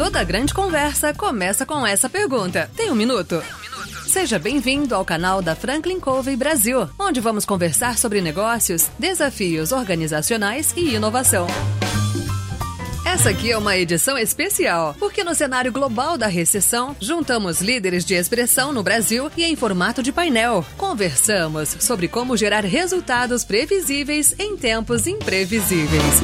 Toda grande conversa começa com essa pergunta. Tem um minuto? Seja bem-vindo ao canal da Franklin Covey Brasil, onde vamos conversar sobre negócios, desafios organizacionais e inovação. Essa aqui é uma edição especial, porque no cenário global da recessão, juntamos líderes de expressão no Brasil e em formato de painel. Conversamos sobre como gerar resultados previsíveis em tempos imprevisíveis.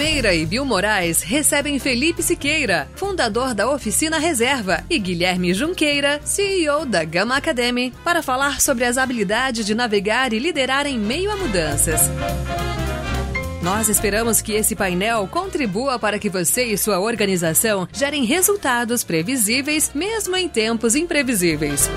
Palmeira e Bill Moraes recebem Felipe Siqueira, fundador da Oficina Reserva, e Guilherme Junqueira, CEO da Gama Academy, para falar sobre as habilidades de navegar e liderar em meio a mudanças. Nós esperamos que esse painel contribua para que você e sua organização gerem resultados previsíveis, mesmo em tempos imprevisíveis.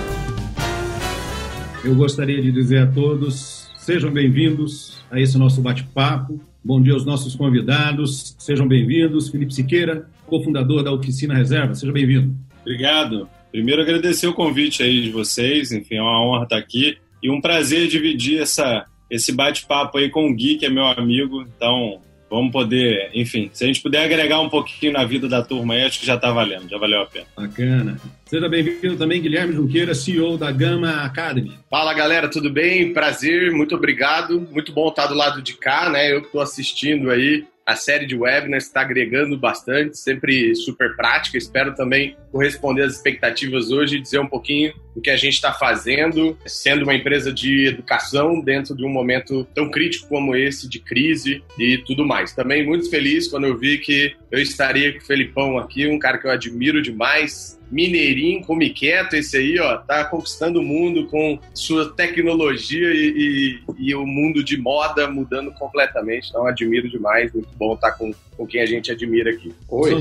Eu gostaria de dizer a todos: sejam bem-vindos a esse nosso bate-papo Bom dia aos nossos convidados, sejam bem-vindos. Felipe Siqueira, cofundador da Oficina Reserva, seja bem-vindo. Obrigado. Primeiro, agradecer o convite aí de vocês, enfim, é uma honra estar aqui e um prazer dividir essa, esse bate-papo aí com o Gui, que é meu amigo. Então, vamos poder, enfim, se a gente puder agregar um pouquinho na vida da turma aí, acho que já está valendo, já valeu a pena. Bacana. Seja bem-vindo também, Guilherme Junqueira, CEO da Gama Academy. Fala galera, tudo bem? Prazer, muito obrigado. Muito bom estar do lado de cá, né? Eu que estou assistindo aí a série de webinars está agregando bastante, sempre super prática. Espero também corresponder às expectativas hoje e dizer um pouquinho do que a gente está fazendo, sendo uma empresa de educação dentro de um momento tão crítico como esse, de crise e tudo mais. Também muito feliz quando eu vi que eu estaria com o Felipão aqui, um cara que eu admiro demais, mineirinho, come quieto, esse aí, ó, tá conquistando o mundo com sua tecnologia e, e, e, o mundo de moda mudando completamente. Então, admiro demais, muito bom estar com, com quem a gente admira aqui. Oi.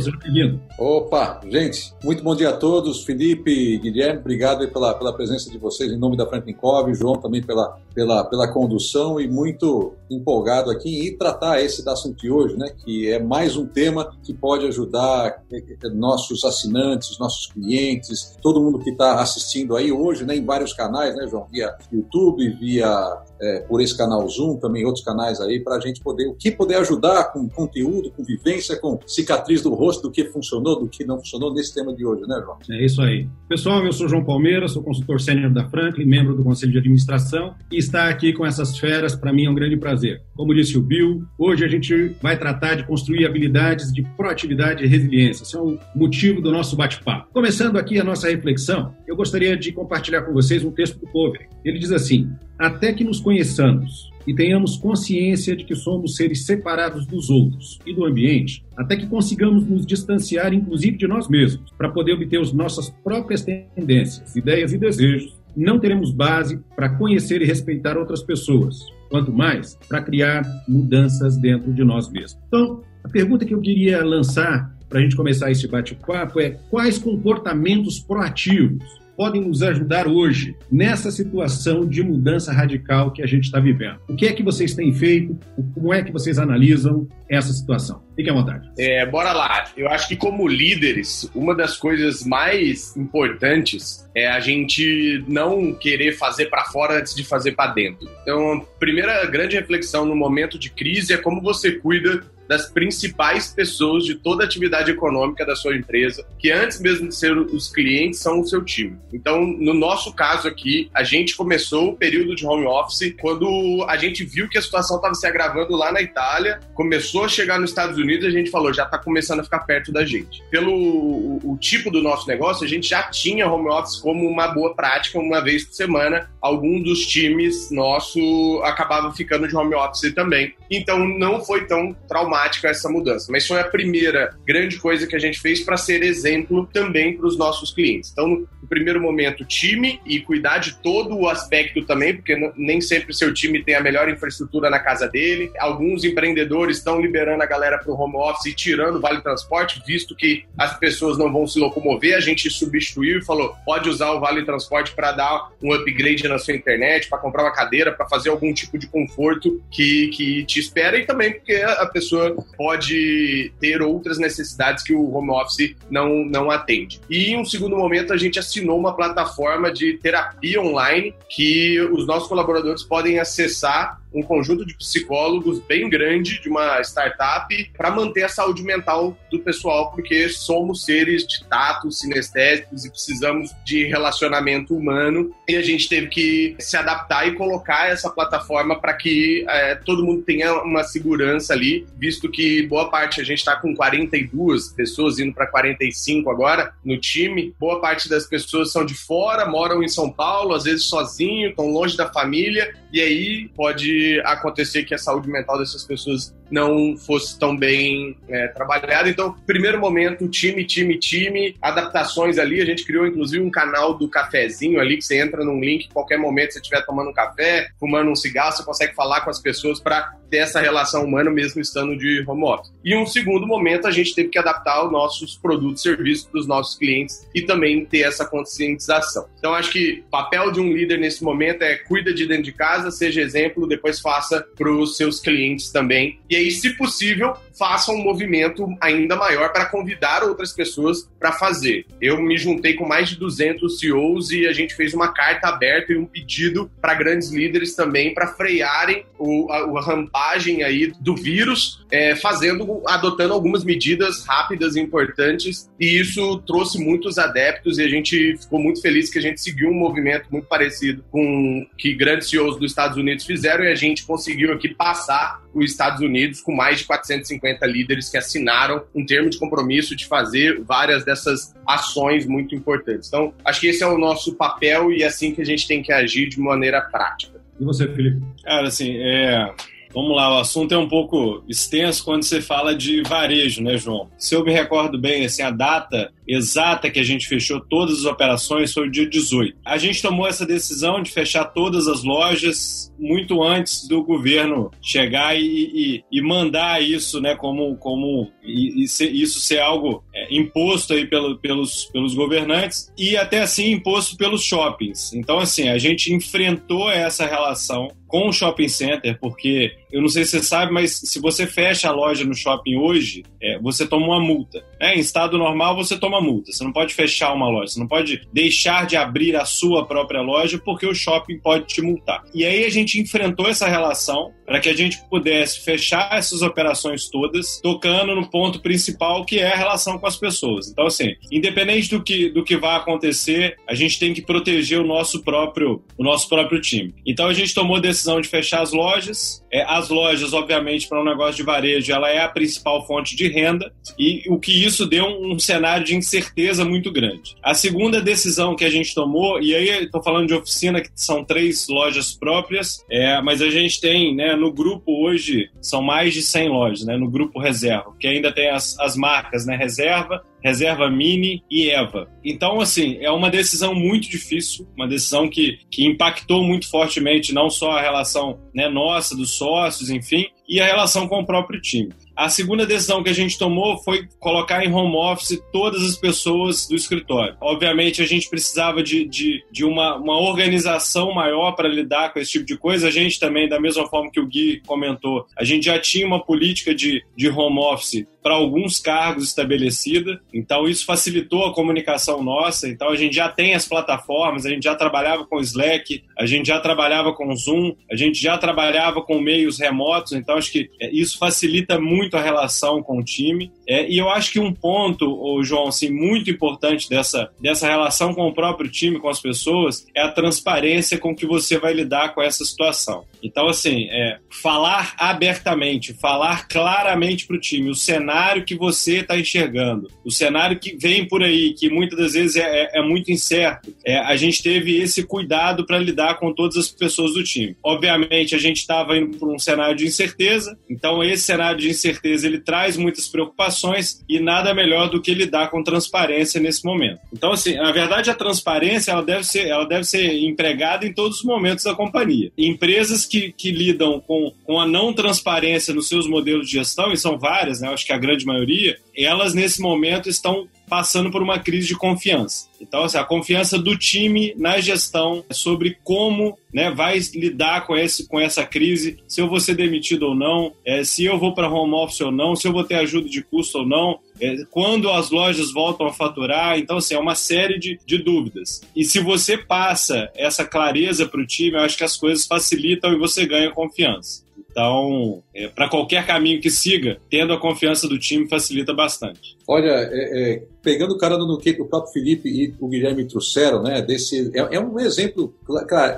Opa, gente, muito bom dia a todos. Felipe, Guilherme, obrigado pela, pela presença de vocês em nome da Franklin Cove, João também pela, pela, pela condução e muito empolgado aqui em tratar esse assunto de hoje, né, que é mais um tema que pode ajudar eh, eh, nossos assinantes, nossos clientes, todo mundo que está assistindo aí hoje, né, em vários canais, né, João? Via YouTube, via é, por esse canal Zoom, também outros canais aí, para a gente poder, o que poder ajudar com conteúdo, com vivência, com cicatriz do rosto, do que funcionou, do que não funcionou nesse tema de hoje, né, João? É isso aí. Pessoal, eu sou João Palmeira, sou consultor sênior da Franklin, membro do Conselho de Administração, e estar aqui com essas feras, para mim, é um grande prazer. Como disse o Bill, hoje a gente vai tratar de construir habilidades de proatividade e resiliência. Esse é o motivo do nosso bate-papo. Começando aqui a nossa reflexão, eu gostaria de compartilhar com vocês um texto do Cover. Ele diz assim: Até que nos conheçamos e tenhamos consciência de que somos seres separados dos outros e do ambiente, até que consigamos nos distanciar, inclusive de nós mesmos, para poder obter as nossas próprias tendências, ideias e desejos, não teremos base para conhecer e respeitar outras pessoas, quanto mais para criar mudanças dentro de nós mesmos. Então, a pergunta que eu queria lançar para a gente começar esse bate-papo é quais comportamentos proativos podem nos ajudar hoje nessa situação de mudança radical que a gente está vivendo? O que é que vocês têm feito? Como é que vocês analisam essa situação? Fique à vontade. É, bora lá. Eu acho que como líderes, uma das coisas mais importantes é a gente não querer fazer para fora antes de fazer para dentro. Então, a primeira grande reflexão no momento de crise é como você cuida das principais pessoas de toda a atividade econômica da sua empresa, que antes mesmo de ser os clientes, são o seu time. Então, no nosso caso aqui, a gente começou o período de home office quando a gente viu que a situação estava se agravando lá na Itália, começou a chegar nos Estados Unidos, a gente falou, já está começando a ficar perto da gente. Pelo o, o tipo do nosso negócio, a gente já tinha home office como uma boa prática, uma vez por semana, algum dos times nosso acabava ficando de home office também. Então, não foi tão traumático dramática essa mudança. Mas foi a primeira grande coisa que a gente fez para ser exemplo também para os nossos clientes. Então, no primeiro momento, time e cuidar de todo o aspecto também, porque nem sempre seu time tem a melhor infraestrutura na casa dele. Alguns empreendedores estão liberando a galera para o home office e tirando o vale transporte, visto que as pessoas não vão se locomover. A gente substituiu e falou: pode usar o vale transporte para dar um upgrade na sua internet, para comprar uma cadeira, para fazer algum tipo de conforto que, que te espera e também porque a pessoa pessoa pode ter outras necessidades que o home office não, não atende. E em um segundo momento, a gente assinou uma plataforma de terapia online que os nossos colaboradores podem acessar um conjunto de psicólogos bem grande de uma startup para manter a saúde mental do pessoal, porque somos seres de tato, sinestésicos e precisamos de relacionamento humano. E a gente teve que se adaptar e colocar essa plataforma para que é, todo mundo tenha uma segurança ali, visto que boa parte a gente está com 42 pessoas indo para 45 agora no time. Boa parte das pessoas são de fora, moram em São Paulo, às vezes sozinho, estão longe da família, e aí pode acontecer que a saúde mental dessas pessoas não fosse tão bem é, trabalhada. Então, primeiro momento, time, time, time, adaptações ali. A gente criou, inclusive, um canal do cafezinho ali, que você entra num link, qualquer momento você estiver tomando um café, fumando um cigarro, você consegue falar com as pessoas para ter essa relação humana mesmo estando de home office. E um segundo momento, a gente teve que adaptar os nossos produtos e serviços para os nossos clientes e também ter essa conscientização. Então, acho que o papel de um líder nesse momento é cuida de dentro de casa, seja exemplo, depois faça para os seus clientes também. E aí, se possível, faça um movimento ainda maior para convidar outras pessoas para fazer. Eu me juntei com mais de 200 CEOs e a gente fez uma carta aberta e um pedido para grandes líderes também para frearem o, a, a, rampagem aí do vírus, é, fazendo, adotando algumas medidas rápidas e importantes. E isso trouxe muitos adeptos e a gente ficou muito feliz que a gente seguiu um movimento muito parecido com que grandes CEOs dos Estados Unidos fizeram e a gente conseguiu aqui passar os Estados Unidos com mais de 450 líderes que assinaram um termo de compromisso de fazer várias dessas ações muito importantes. Então, acho que esse é o nosso papel e é assim que a gente tem que agir de maneira prática. E você, Felipe? Cara, assim, é, Vamos lá, o assunto é um pouco extenso quando você fala de varejo, né, João? Se eu me recordo bem, assim, a data exata que a gente fechou todas as operações foi o dia 18. A gente tomou essa decisão de fechar todas as lojas muito antes do governo chegar e, e, e mandar isso, né, como, como e, e isso ser algo é, imposto aí pelo, pelos, pelos governantes e até assim imposto pelos shoppings. Então, assim, a gente enfrentou essa relação com o shopping center, porque eu não sei se você sabe, mas se você fecha a loja no shopping hoje, é, você toma uma multa. Né? Em estado normal, você toma multa. Você não pode fechar uma loja, você não pode deixar de abrir a sua própria loja porque o shopping pode te multar. E aí a gente enfrentou essa relação para que a gente pudesse fechar essas operações todas, tocando no ponto principal que é a relação com as pessoas. Então, assim, independente do que, do que vai acontecer, a gente tem que proteger o nosso próprio, o nosso próprio time. Então, a gente tomou decisão decisão de fechar as lojas. É, as lojas, obviamente, para um negócio de varejo, ela é a principal fonte de renda e o que isso deu um, cenário de incerteza muito grande. A segunda decisão que a gente tomou, e aí estou falando de oficina, que são três lojas próprias, é, mas a gente tem, né, no grupo hoje, são mais de 100 lojas, né, no grupo reserva, que ainda tem as, as marcas, né, reserva, Reserva Mini e Eva. Então, assim, é uma decisão muito difícil, uma decisão que, que impactou muito fortemente não só a relação né, nossa, dos sócios, enfim, e a relação com o próprio time. A segunda decisão que a gente tomou foi colocar em home office todas as pessoas do escritório. Obviamente, a gente precisava de, de, de uma, uma organização maior para lidar com esse tipo de coisa. A gente também, da mesma forma que o Gui comentou, a gente já tinha uma política de, de home office para alguns cargos estabelecida, então isso facilitou a comunicação nossa. Então a gente já tem as plataformas, a gente já trabalhava com Slack, a gente já trabalhava com Zoom, a gente já trabalhava com meios remotos, então acho que é, isso facilita muito a relação com o time. É, e eu acho que um ponto, ô, João, assim, muito importante dessa, dessa relação com o próprio time, com as pessoas, é a transparência com que você vai lidar com essa situação. Então, assim, é, falar abertamente, falar claramente para o time o cenário que você está enxergando, o cenário que vem por aí, que muitas das vezes é, é, é muito incerto. É, a gente teve esse cuidado para lidar com todas as pessoas do time. Obviamente, a gente estava indo por um cenário de incerteza, então esse cenário de incerteza ele traz muitas preocupações e nada melhor do que lidar com transparência nesse momento. Então, assim, na verdade, a transparência ela deve ser, ela deve ser empregada em todos os momentos da companhia. Empresas que, que lidam com, com a não transparência nos seus modelos de gestão, e são várias, né? Acho que a grande maioria, elas nesse momento estão passando por uma crise de confiança. Então, assim, a confiança do time na gestão sobre como né, vai lidar com, esse, com essa crise, se eu vou ser demitido ou não, é, se eu vou para home office ou não, se eu vou ter ajuda de custo ou não, é, quando as lojas voltam a faturar. Então, assim, é uma série de, de dúvidas. E se você passa essa clareza para o time, eu acho que as coisas facilitam e você ganha confiança. Então, é, para qualquer caminho que siga, tendo a confiança do time facilita bastante. Olha, é, é, pegando o cara no que o próprio Felipe e o Guilherme trouxeram, né? Desse, é, é um exemplo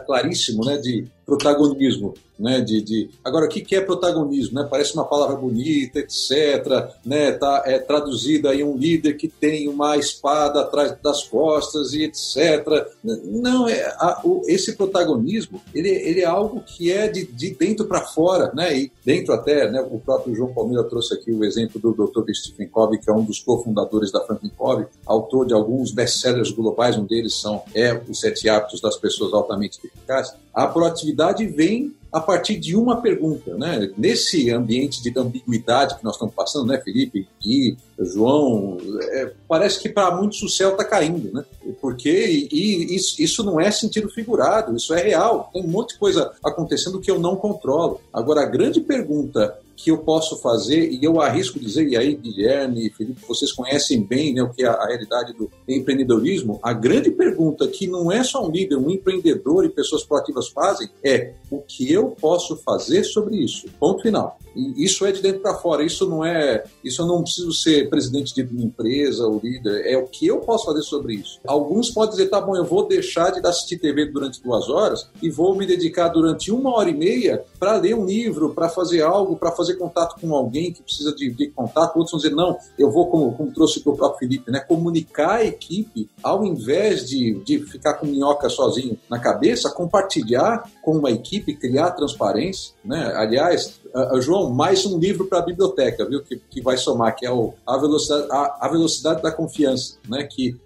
claríssimo né, de protagonismo. Né, de, de... Agora, o que é protagonismo? Né? Parece uma palavra bonita, etc. Né? Tá, é traduzida aí um líder que tem uma espada atrás das costas e etc. Não, é, a, o, esse protagonismo ele, ele é algo que é de, de dentro para fora, né? e dentro até, né, o próprio João Palmeira trouxe aqui o exemplo do Dr. Stephen Covey, que é um dos cofundadores da Franklin Covey, autor de alguns best-sellers globais, um deles são é, Os Sete Hábitos das Pessoas Altamente Eficazes. A proatividade vem a partir de uma pergunta, né? Nesse ambiente de ambiguidade que nós estamos passando, né, Felipe, Gui, João, é, parece que para muitos o céu está caindo, né? Porque e, e isso, isso, não é sentido figurado, isso é real. Tem um monte de coisa acontecendo que eu não controlo. Agora, a grande pergunta que eu posso fazer, e eu arrisco dizer, e aí, Guilherme e Felipe, vocês conhecem bem né, o que é a realidade do empreendedorismo, a grande pergunta que não é só um líder, um empreendedor e pessoas proativas fazem, é o que eu posso fazer sobre isso? Ponto final. E isso é de dentro para fora, isso não é, isso eu não preciso ser presidente de uma empresa ou líder, é o que eu posso fazer sobre isso. Alguns podem dizer, tá bom, eu vou deixar de assistir TV durante duas horas e vou me dedicar durante uma hora e meia para ler um livro, para fazer algo, para fazer contato com alguém que precisa de, de contato. Outros vão dizer, não, eu vou, como, como trouxe o próprio Felipe, né, comunicar a equipe, ao invés de, de ficar com minhoca sozinho na cabeça, compartilhar com uma equipe, criar transparência. Né? Aliás, uh, João, mais um livro para a biblioteca, viu? Que, que vai somar, que é o A Velocidade, a, a velocidade da Confiança, né? Que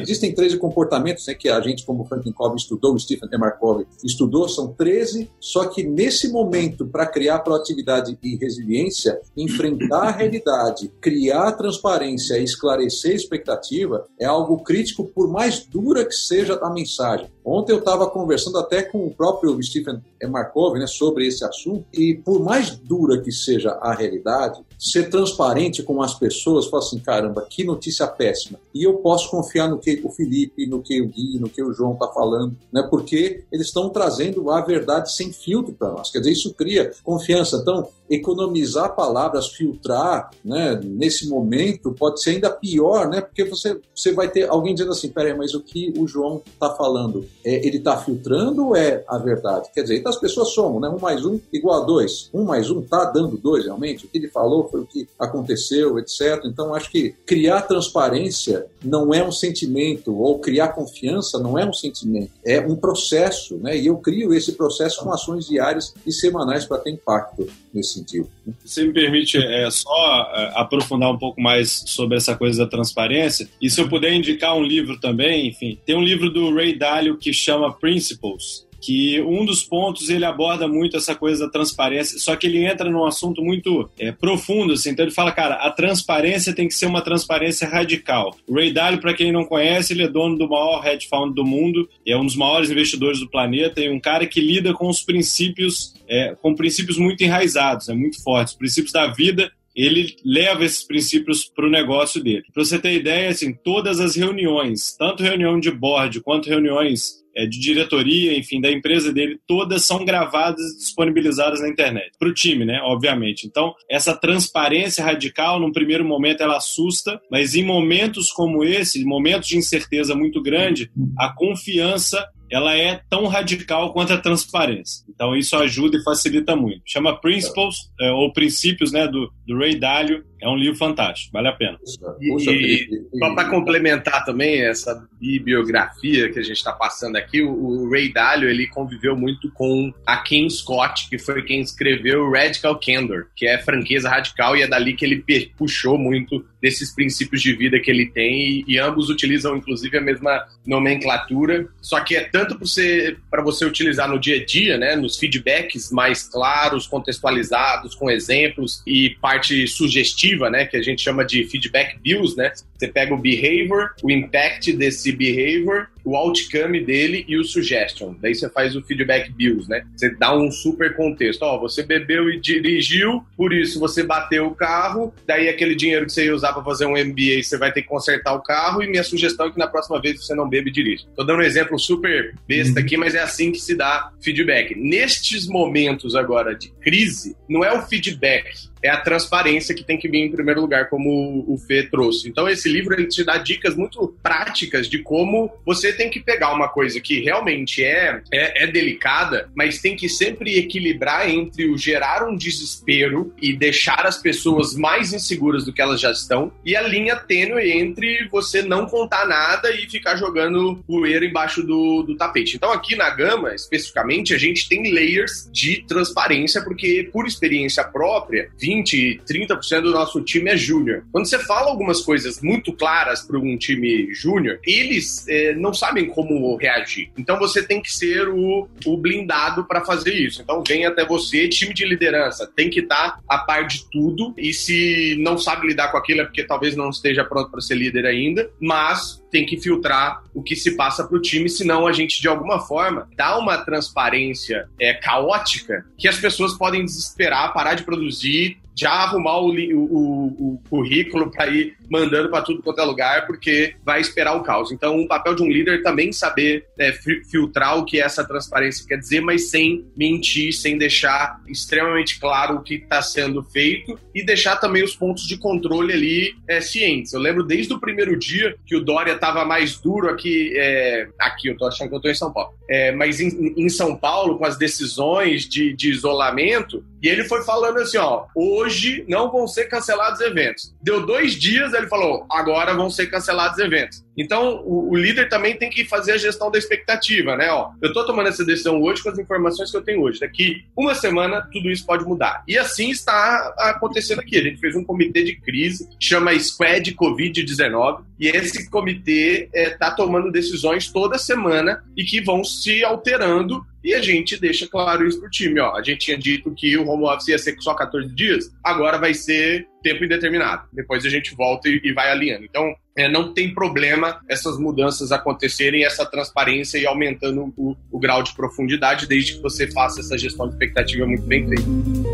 existem 13 comportamentos né, que a gente, como Franklin Covey estudou, o Stephen T. Markov estudou, são 13, só que nesse momento, para criar proatividade e resiliência, enfrentar a realidade, criar transparência e esclarecer a expectativa é algo crítico, por mais dura que seja a mensagem. Ontem eu estava conversando até com o próprio Stephen Markov né, sobre esse assunto, e por mais dura que seja a realidade, ser transparente com as pessoas, falar assim, caramba, que notícia péssima. E eu posso confiar no que o Felipe, no que o Gui, no que o João está falando, né, porque eles estão trazendo a verdade sem filtro para nós. Quer dizer, isso cria confiança. Então, economizar palavras, filtrar, né, nesse momento pode ser ainda pior, né, porque você, você vai ter alguém dizendo assim, peraí, mas o que o João está falando, é, ele está filtrando ou é a verdade? Quer dizer, então as pessoas somam, né, um mais um igual a dois, um mais um está dando dois realmente, o que ele falou foi o que aconteceu, etc. Então acho que criar transparência não é um sentimento, ou criar confiança não é um sentimento, é um processo, né, e eu crio esse processo com ações diárias e semanais para ter impacto nesse sentido. Né? Se me permite é, só é, aprofundar um pouco mais sobre essa coisa da transparência, e se eu puder indicar um livro também, enfim, tem um livro do Ray Dalio que chama Principles, que um dos pontos ele aborda muito essa coisa da transparência, só que ele entra num assunto muito é, profundo, assim, então ele fala, cara, a transparência tem que ser uma transparência radical. O Ray Dalio, para quem não conhece, ele é dono do maior hedge fund do mundo, é um dos maiores investidores do planeta e um cara que lida com os princípios, é, com princípios muito enraizados, é muito fortes, os princípios da vida ele leva esses princípios para o negócio dele. Para você ter ideia, assim, todas as reuniões, tanto reunião de board quanto reuniões é, de diretoria, enfim, da empresa dele, todas são gravadas e disponibilizadas na internet. Para o time, né? Obviamente. Então, essa transparência radical, num primeiro momento, ela assusta, mas em momentos como esse, momentos de incerteza muito grande, a confiança ela é tão radical quanto a transparência. Então isso ajuda e facilita muito. Chama Principles, é, ou Princípios, né, do, do Ray Dalio. É um livro fantástico, vale a pena. E, e só para complementar também essa bibliografia que a gente está passando aqui, o, o, Ray Dalio ele conviveu muito com a Kim Scott, que foi quem escreveu Radical Candor, que é franqueza radical, e é dali que ele puxou muito desses princípios de vida que ele tem, e, e ambos utilizam inclusive a mesma nomenclatura, só que é tanto para você, você utilizar no dia a dia, né, menos, feedbacks mais claros, contextualizados, com exemplos e parte sugestiva, né, que a gente chama de feedback views, né? Você pega o behavior, o impact desse behavior, o outcome dele e o suggestion. Daí você faz o feedback views, né? Você dá um super contexto. Ó, você bebeu e dirigiu, por isso você bateu o carro, daí aquele dinheiro que você ia usar para fazer um MBA, você vai ter que consertar o carro e minha sugestão é que na próxima vez você não bebe e dirige. Tô dando um exemplo super besta uhum. aqui, mas é assim que se dá feedback. Nestes momentos agora de crise, não é o feedback é a transparência que tem que em primeiro lugar, como o Fê trouxe. Então, esse livro ele te dá dicas muito práticas de como você tem que pegar uma coisa que realmente é, é, é delicada, mas tem que sempre equilibrar entre o gerar um desespero e deixar as pessoas mais inseguras do que elas já estão, e a linha tênue entre você não contar nada e ficar jogando poeira embaixo do, do tapete. Então, aqui na Gama, especificamente, a gente tem layers de transparência, porque por experiência própria, 20, 30% do nosso time é júnior. Quando você fala algumas coisas muito claras para um time júnior, eles é, não sabem como reagir. Então você tem que ser o, o blindado para fazer isso. Então vem até você, time de liderança, tem que estar tá a par de tudo. E se não sabe lidar com aquilo é porque talvez não esteja pronto para ser líder ainda, mas tem que filtrar o que se passa para o time, senão a gente, de alguma forma, dá uma transparência é, caótica que as pessoas podem desesperar, parar de produzir, já arrumar o, o, o currículo para ir mandando para tudo quanto é lugar, porque vai esperar o caos. Então, o papel de um líder também saber é, filtrar o que essa transparência quer dizer, mas sem mentir, sem deixar extremamente claro o que está sendo feito e deixar também os pontos de controle ali é, cientes. Eu lembro desde o primeiro dia que o Dória estava mais duro aqui, é, aqui eu tô achando que eu tô em São Paulo, é, mas em, em, São Paulo com as decisões de, de isolamento, e ele foi falando assim, ó, não vão ser cancelados eventos. Deu dois dias, ele falou, agora vão ser cancelados eventos. Então, o, o, líder também tem que fazer a gestão da expectativa, né? Ó, eu estou tomando essa decisão hoje com as informações que eu tenho hoje. Daqui uma semana, tudo isso pode mudar. E assim está acontecendo aqui. A gente fez um comitê de crise, chama Squad Covid-19, e esse comitê está é, tomando decisões toda semana e que vão se alterando e a gente deixa claro isso pro time, ó. A gente tinha dito que o home office ia ser só 14 dias, agora vai ser tempo indeterminado. Depois a gente volta e, vai alinhando. Então, é, não tem problema essas mudanças acontecerem, essa transparência e aumentando o, o grau de profundidade, desde que você faça essa gestão de expectativa muito bem feita.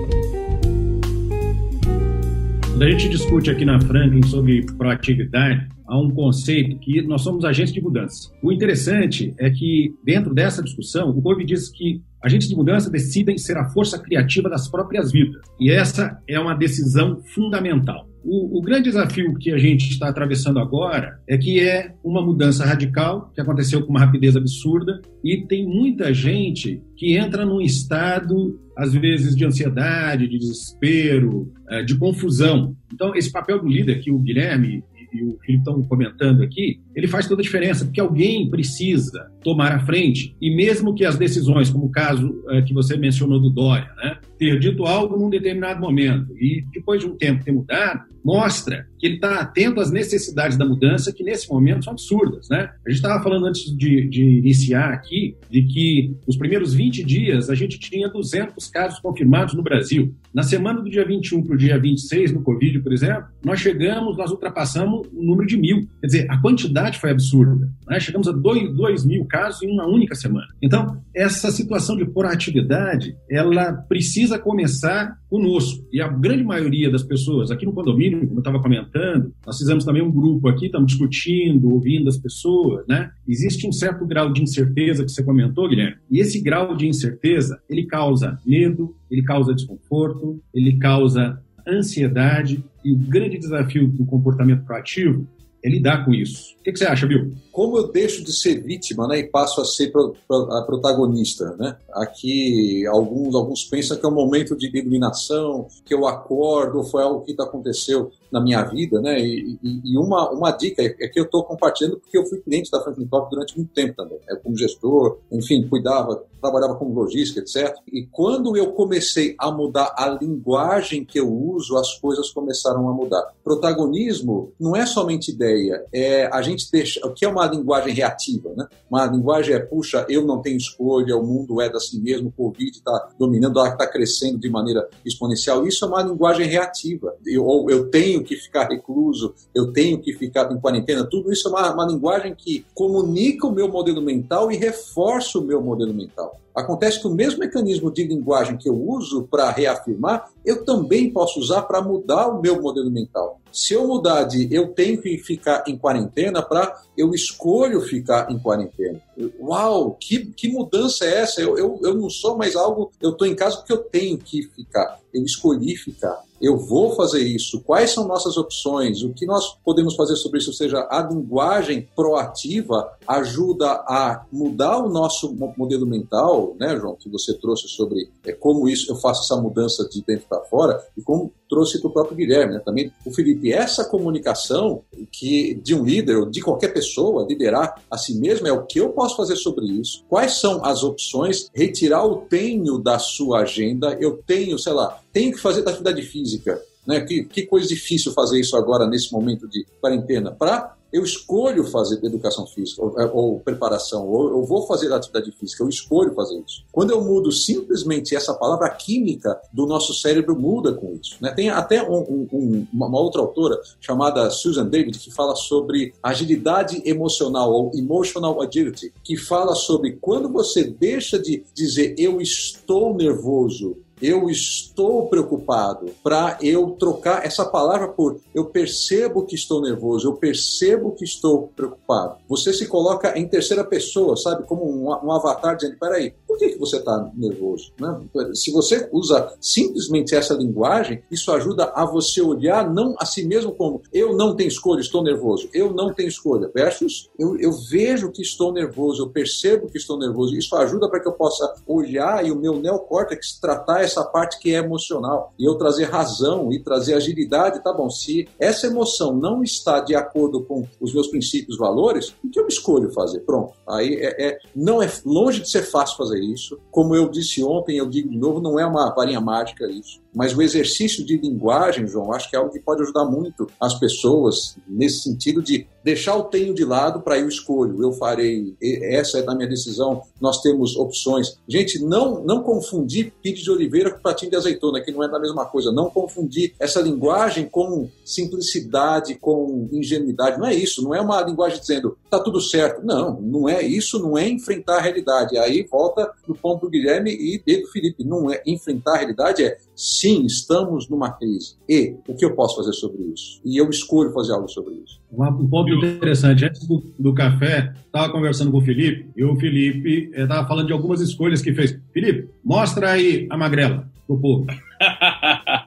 Quando a gente discute aqui na Franklin sobre proatividade, há um conceito que nós somos agentes de mudança. O interessante é que, dentro dessa discussão, o Cove diz que agentes de mudança decidem ser a força criativa das próprias vidas. E essa é uma decisão fundamental. O, o, grande desafio que a gente está atravessando agora é que é uma mudança radical, que aconteceu com uma rapidez absurda, e tem muita gente que entra num estado, às vezes, de ansiedade, de desespero, eh, de confusão. Então, esse papel do líder que o Guilherme e o Felipe estão comentando aqui, ele faz toda a diferença, porque alguém precisa tomar a frente, e mesmo que as decisões, como o caso é, que você mencionou do Dória, né, ter dito algo num determinado momento e depois de um tempo ter mudado, mostra que ele está atento às necessidades da mudança, que nesse momento são absurdas. Né? A gente estava falando antes de, de, iniciar aqui de que nos primeiros 20 dias a gente tinha 200 casos confirmados no Brasil. Na semana do dia 21 para o dia 26, no Covid, por exemplo, nós chegamos, nós ultrapassamos o número de mil. Quer dizer, a quantidade foi absurda. Né? Chegamos a 2 mil casos em uma única semana. Então, essa situação de proatividade, ela precisa começar conosco. E a grande maioria das pessoas, aqui no condomínio, como eu estava comentando, nós fizemos também um grupo aqui, estamos discutindo, ouvindo as pessoas, né? Existe um certo grau de incerteza que você comentou, Guilherme, e esse grau de incerteza, ele causa medo, ele causa desconforto, ele causa ansiedade, e o grande desafio do comportamento proativo é lidar com isso. O que, que, você acha, Bill? Como eu deixo de ser vítima né, e passo a ser pro, pro, a protagonista? Né? Aqui, alguns, alguns pensam que é um momento de iluminação, que eu acordo, foi algo que aconteceu na minha vida, né? E, e, e uma, uma dica é que eu estou compartilhando porque eu fui cliente da Franklin Covey durante muito tempo também, né? como gestor, enfim, cuidava, trabalhava com logística, etc. E quando eu comecei a mudar a linguagem que eu uso, as coisas começaram a mudar. Protagonismo não é somente ideia, é a gente deixa. O que é uma linguagem reativa, né? Uma linguagem é, puxa, eu não tenho escolha, o mundo é assim mesmo, o Covid está dominando, está crescendo de maneira exponencial. Isso é uma linguagem reativa. Eu, ou eu tenho que ficar recluso, eu tenho que ficar em quarentena. Tudo isso é uma, uma linguagem que comunica o meu modelo mental e reforça o meu modelo mental. Acontece que o mesmo mecanismo de linguagem que eu uso para reafirmar, eu também posso usar para mudar o meu modelo mental. Se eu mudar de eu tenho que ficar em quarentena para eu escolho ficar em quarentena. Uau, que, que mudança é essa? Eu, eu, eu não sou mais algo, eu estou em casa porque eu tenho que ficar. Eu escolhi ficar eu vou fazer isso, quais são nossas opções, o que nós podemos fazer sobre isso, ou seja, a linguagem proativa ajuda a mudar o nosso modelo mental, né, João, que você trouxe sobre é, como isso eu faço essa mudança de dentro para fora e como trouxe para o próprio Guilherme, né, também. O Felipe, essa comunicação que de um líder ou de qualquer pessoa liderar a si mesmo é o que eu posso fazer sobre isso, quais são as opções, retirar o tenho da sua agenda, eu tenho, sei lá, tenho que fazer atividade física. Né? Que, que coisa difícil fazer isso agora, nesse momento de quarentena. Para eu escolho fazer educação física ou, ou preparação, ou eu vou fazer atividade física, eu escolho fazer isso. Quando eu mudo simplesmente essa palavra, a química do nosso cérebro muda com isso. Né? Tem até um, um, uma outra autora chamada Susan David que fala sobre agilidade emocional ou emotional agility, que fala sobre quando você deixa de dizer eu estou nervoso eu estou preocupado, para eu trocar essa palavra por eu percebo que estou nervoso, eu percebo que estou preocupado. Você se coloca em terceira pessoa, sabe? Como um, um avatar dizendo: peraí, por que, que você está nervoso? Né? Se você usa simplesmente essa linguagem, isso ajuda a você olhar não a si mesmo como eu não tenho escolha, estou nervoso, eu não tenho escolha, versus eu, eu vejo que estou nervoso, eu percebo que estou nervoso. Isso ajuda para que eu possa olhar e o meu neocórtex tratar essa parte que é emocional. E eu trazer razão e trazer agilidade, tá bom, se essa emoção não está de acordo com os meus princípios, valores, o que eu escolho fazer? Pronto. Aí é, é, não é longe de ser fácil fazer isso. Como eu disse ontem, eu digo de novo, não é uma varinha mágica isso. Mas o exercício de linguagem, João, acho que é algo que pode ajudar muito as pessoas nesse sentido de deixar o tenho de lado para eu escolho, eu farei, essa é da minha decisão, nós temos opções. Gente, não não confundir pique de oliveira com patinho de azeitona, que não é da mesma coisa. Não confundir essa linguagem com simplicidade, com ingenuidade. Não é isso, não é uma linguagem dizendo tá tudo certo. Não, não é isso, não é enfrentar a realidade. Aí volta no ponto do Guilherme e do Felipe, não é enfrentar a realidade, é sim, estamos numa crise. E o que eu posso fazer sobre isso? E eu escolho fazer algo sobre isso. Um ponto interessante, antes do, do café, estava conversando com o Felipe, e o Felipe estava eh, falando de algumas escolhas que fez. Felipe, mostra aí a magrela pro povo. tá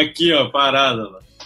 aqui, ó, parada.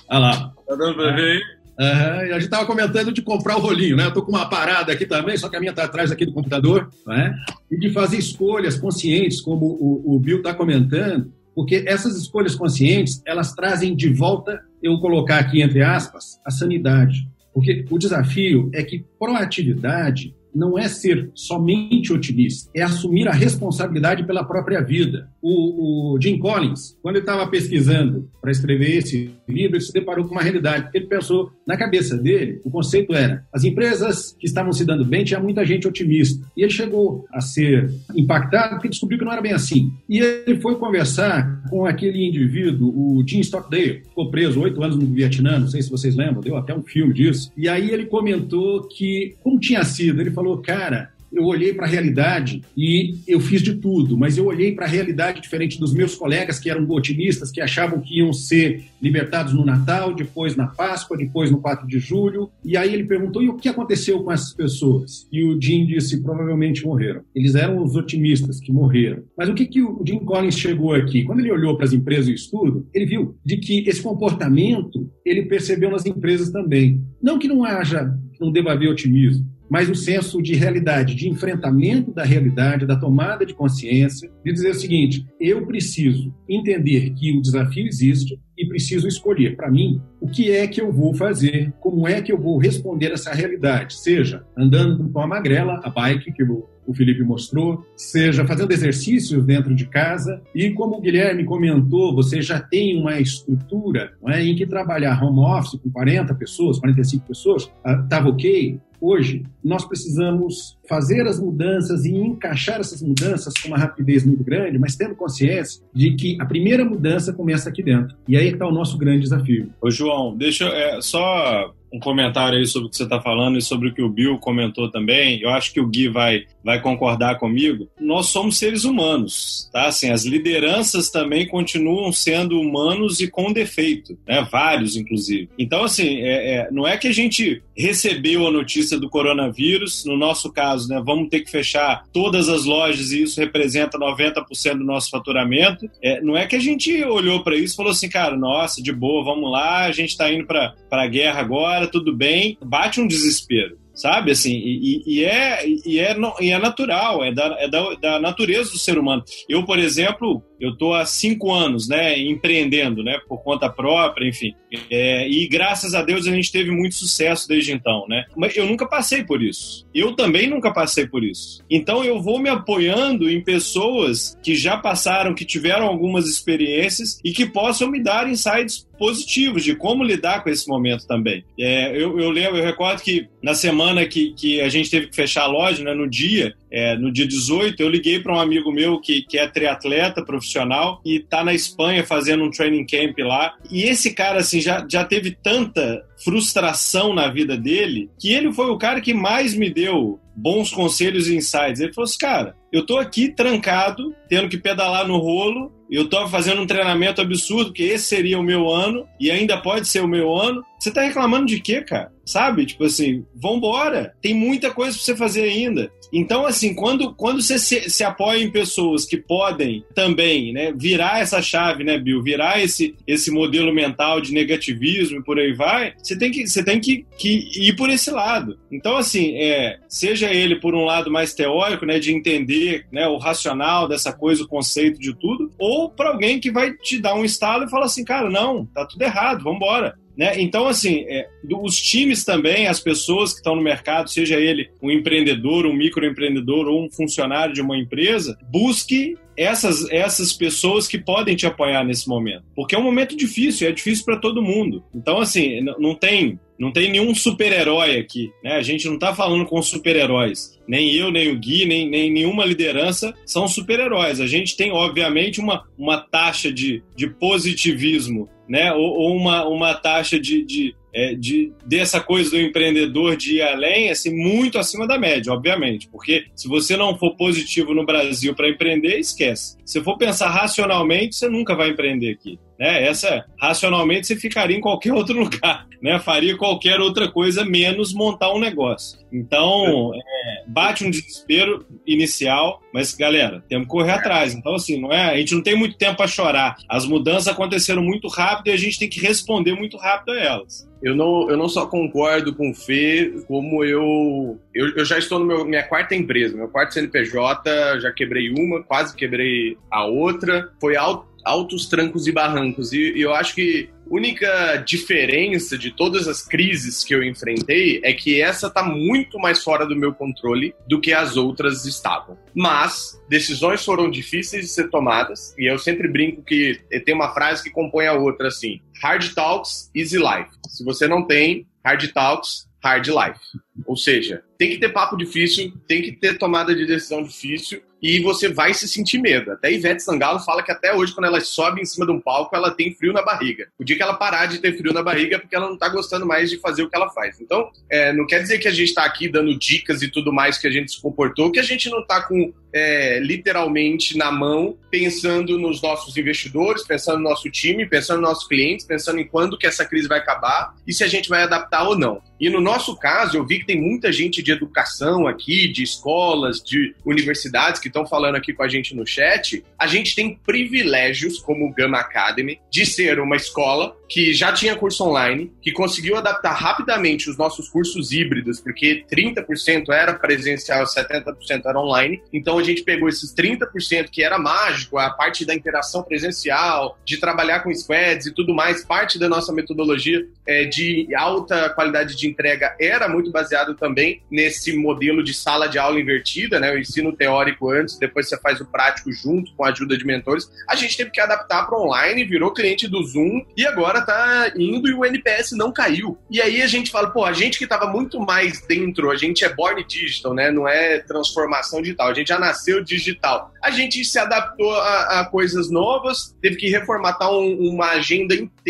Olha lá. Tá dando pra ver aí? Uhum. A gente estava comentando de comprar o rolinho, né? Eu tô com uma parada aqui também, só que a minha está atrás aqui do computador, né? E de fazer escolhas conscientes, como o, o Bill está comentando, porque essas escolhas conscientes, elas trazem de volta, eu colocar aqui entre aspas, a sanidade. Porque o desafio é que proatividade não é ser somente otimista, é assumir a responsabilidade pela própria vida. O, o Jim Collins, quando ele estava pesquisando para escrever esse livro, ele se deparou com uma realidade. Ele pensou, na cabeça dele, o conceito era: as empresas que estavam se dando bem tinha muita gente otimista. E ele chegou a ser impactado porque descobriu que não era bem assim. E ele foi conversar com aquele indivíduo, o Jim Stockdale, ficou preso oito anos no Vietnã, não sei se vocês lembram, deu até um filme disso. E aí ele comentou que, como tinha sido, ele falou, falou, cara, eu olhei para a realidade e eu fiz de tudo, mas eu olhei para a realidade diferente dos meus colegas que eram otimistas, que achavam que iam ser libertados no Natal, depois na Páscoa, depois no 4 de julho. E aí ele perguntou: e o que aconteceu com essas pessoas? E o Jim disse: provavelmente morreram. Eles eram os otimistas que morreram. Mas o que, que o Jim Collins chegou aqui? Quando ele olhou para as empresas e estudo, ele viu de que esse comportamento ele percebeu nas empresas também. Não que não haja, não deva haver otimismo, mas o senso de realidade, de enfrentamento da realidade, da tomada de consciência, de dizer o seguinte: eu preciso entender que o desafio existe e preciso escolher para mim o que é que eu vou fazer, como é que eu vou responder essa realidade, seja andando com a magrela, a bike que o, o Felipe mostrou, seja fazendo exercícios dentro de casa e como o Guilherme comentou, você já tem uma estrutura é, em que trabalhar home office com 40 pessoas, 45 pessoas, estava ah, ok, Hoje, nós precisamos fazer as mudanças e encaixar essas mudanças com uma rapidez muito grande, mas tendo consciência de que a primeira mudança começa aqui dentro. E aí está o nosso grande desafio. Ô, João, deixa é, só um comentário aí sobre o que você está falando e sobre o que o Bill comentou também. Eu acho que o Gui vai, vai concordar comigo. Nós somos seres humanos, tá? Assim, as lideranças também continuam sendo humanos e com defeito, né? Vários, inclusive. Então, assim, é, é, não é que a gente recebeu a notícia do coronavírus, no nosso caso, né? Vamos ter que fechar todas as lojas e isso representa 90% do nosso faturamento. É, não é que a gente olhou para isso e falou assim, cara, nossa, de boa, vamos lá, a gente está indo para a guerra agora tudo bem, bate um desespero sabe? Assim, e, e, é, e, é, e é natural, é, da, é da, da, natureza do ser humano. Eu, por exemplo, eu estou há cinco anos, né, empreendendo, né, por conta própria, enfim, é, e graças a Deus a gente teve muito sucesso desde então, né? Mas eu nunca passei por isso. Eu também nunca passei por isso. Então eu vou me apoiando em pessoas que já passaram, que tiveram algumas experiências e que possam me dar insights positivos de como lidar com esse momento também. É, eu, eu lembro, eu recordo que na semana que, que a gente teve que fechar a loja, né, no dia, é, no dia 18, eu liguei para um amigo meu que, que é triatleta profissional e está na Espanha fazendo um training camp lá. E esse cara, assim, já, já teve tanta frustração na vida dele que ele foi o cara que mais me deu bons conselhos e insights. Ele falou assim, cara, eu tô aqui trancado, tendo que pedalar no rolo, eu tô fazendo um treinamento absurdo, que esse seria o meu ano, e ainda pode ser o meu ano. Você tá reclamando de quê, cara? Sabe? Tipo assim, vambora. Tem muita coisa pra você fazer ainda. Então, assim, quando, quando você se, se, apoia em pessoas que podem também né, virar essa chave, né, Bill? Virar esse, esse modelo mental de negativismo e por aí vai, você tem que, você tem que, que ir por esse lado. Então, assim, é, seja ele por um lado mais teórico, né, de entender né, o racional dessa coisa, o conceito de tudo, ou para alguém que vai te dar um estalo e falar assim, cara, não, tá tudo errado, vamos embora. Né? Então, assim, é, os times também, as pessoas que estão no mercado, seja ele um empreendedor, um microempreendedor ou um funcionário de uma empresa, busque essas, essas pessoas que podem te apoiar nesse momento. Porque é um momento difícil, é difícil para todo mundo. Então, assim, não tem, não tem nenhum super-herói aqui. Né? A gente não está falando com super-heróis. Nem eu, nem o Gui, nem, nem nenhuma liderança são super-heróis. A gente tem, obviamente, uma, uma taxa de, de positivismo né? ou, ou uma, uma taxa de, de é, de dessa coisa do empreendedor de ir além, assim, muito acima da média, obviamente. Porque se você não for positivo no Brasil para empreender, esquece. Se for pensar racionalmente, você nunca vai empreender aqui. Né? Essa, racionalmente, você ficaria em qualquer outro lugar, né? faria qualquer outra coisa menos montar um negócio. Então, é, bate um desespero inicial, mas, galera, temos que correr atrás. Então, assim, não é, a gente não tem muito tempo para chorar. As mudanças aconteceram muito rápido e a gente tem que responder muito rápido a elas. Eu não, eu não só concordo com o Fê, como eu, eu, eu já estou na minha quarta empresa, meu quarto CNPJ, já quebrei uma, quase quebrei a outra. Foi alto altos trancos e barrancos. E, e eu acho que única diferença de todas as crises que eu enfrentei é que essa está muito mais fora do meu controle do que as outras estavam. Mas decisões foram difíceis de ser tomadas, e eu sempre brinco que tem uma frase que compõe a outra assim: hard talks, easy life. Se você não tem hard talks, hard life. Ou seja, tem que ter papo difícil, tem que ter tomada de decisão difícil e você vai se sentir medo. Até Ivete Sangalo fala que até hoje, quando ela sobe em cima de um palco, ela tem frio na barriga. O dia que ela parar de ter frio na barriga é porque ela não tá gostando mais de fazer o que ela faz. Então, é, não quer dizer que a gente tá aqui dando dicas e tudo mais que a gente se comportou, que a gente não tá com é, literalmente na mão, pensando nos nossos investidores, pensando no nosso time, pensando nos nossos clientes, pensando em quando que essa crise vai acabar e se a gente vai adaptar ou não. E no nosso caso, eu vi que tem muita gente de educação aqui, de escolas, de universidades que estão falando aqui com a gente no chat. A gente tem privilégios como Gama Academy de ser uma escola que já tinha curso online, que conseguiu adaptar rapidamente os nossos cursos híbridos, porque 30% era presencial, 70% era online. Então a gente pegou esses 30% que era mágico, a parte da interação presencial, de trabalhar com squads e tudo mais, parte da nossa metodologia é, de alta qualidade de entrega era muito baseado também nesse modelo de sala de aula invertida, né? O ensino teórico antes, depois você faz o prático junto com a ajuda de mentores. A gente teve que adaptar para online, virou cliente do Zoom e agora tá indo e o NPS não caiu. E aí a gente fala, pô, a gente que estava muito mais dentro, a gente é born digital, né? Não é transformação digital, a gente já nasceu digital. A gente se adaptou a, a coisas novas, teve que reformatar um, uma agenda inteira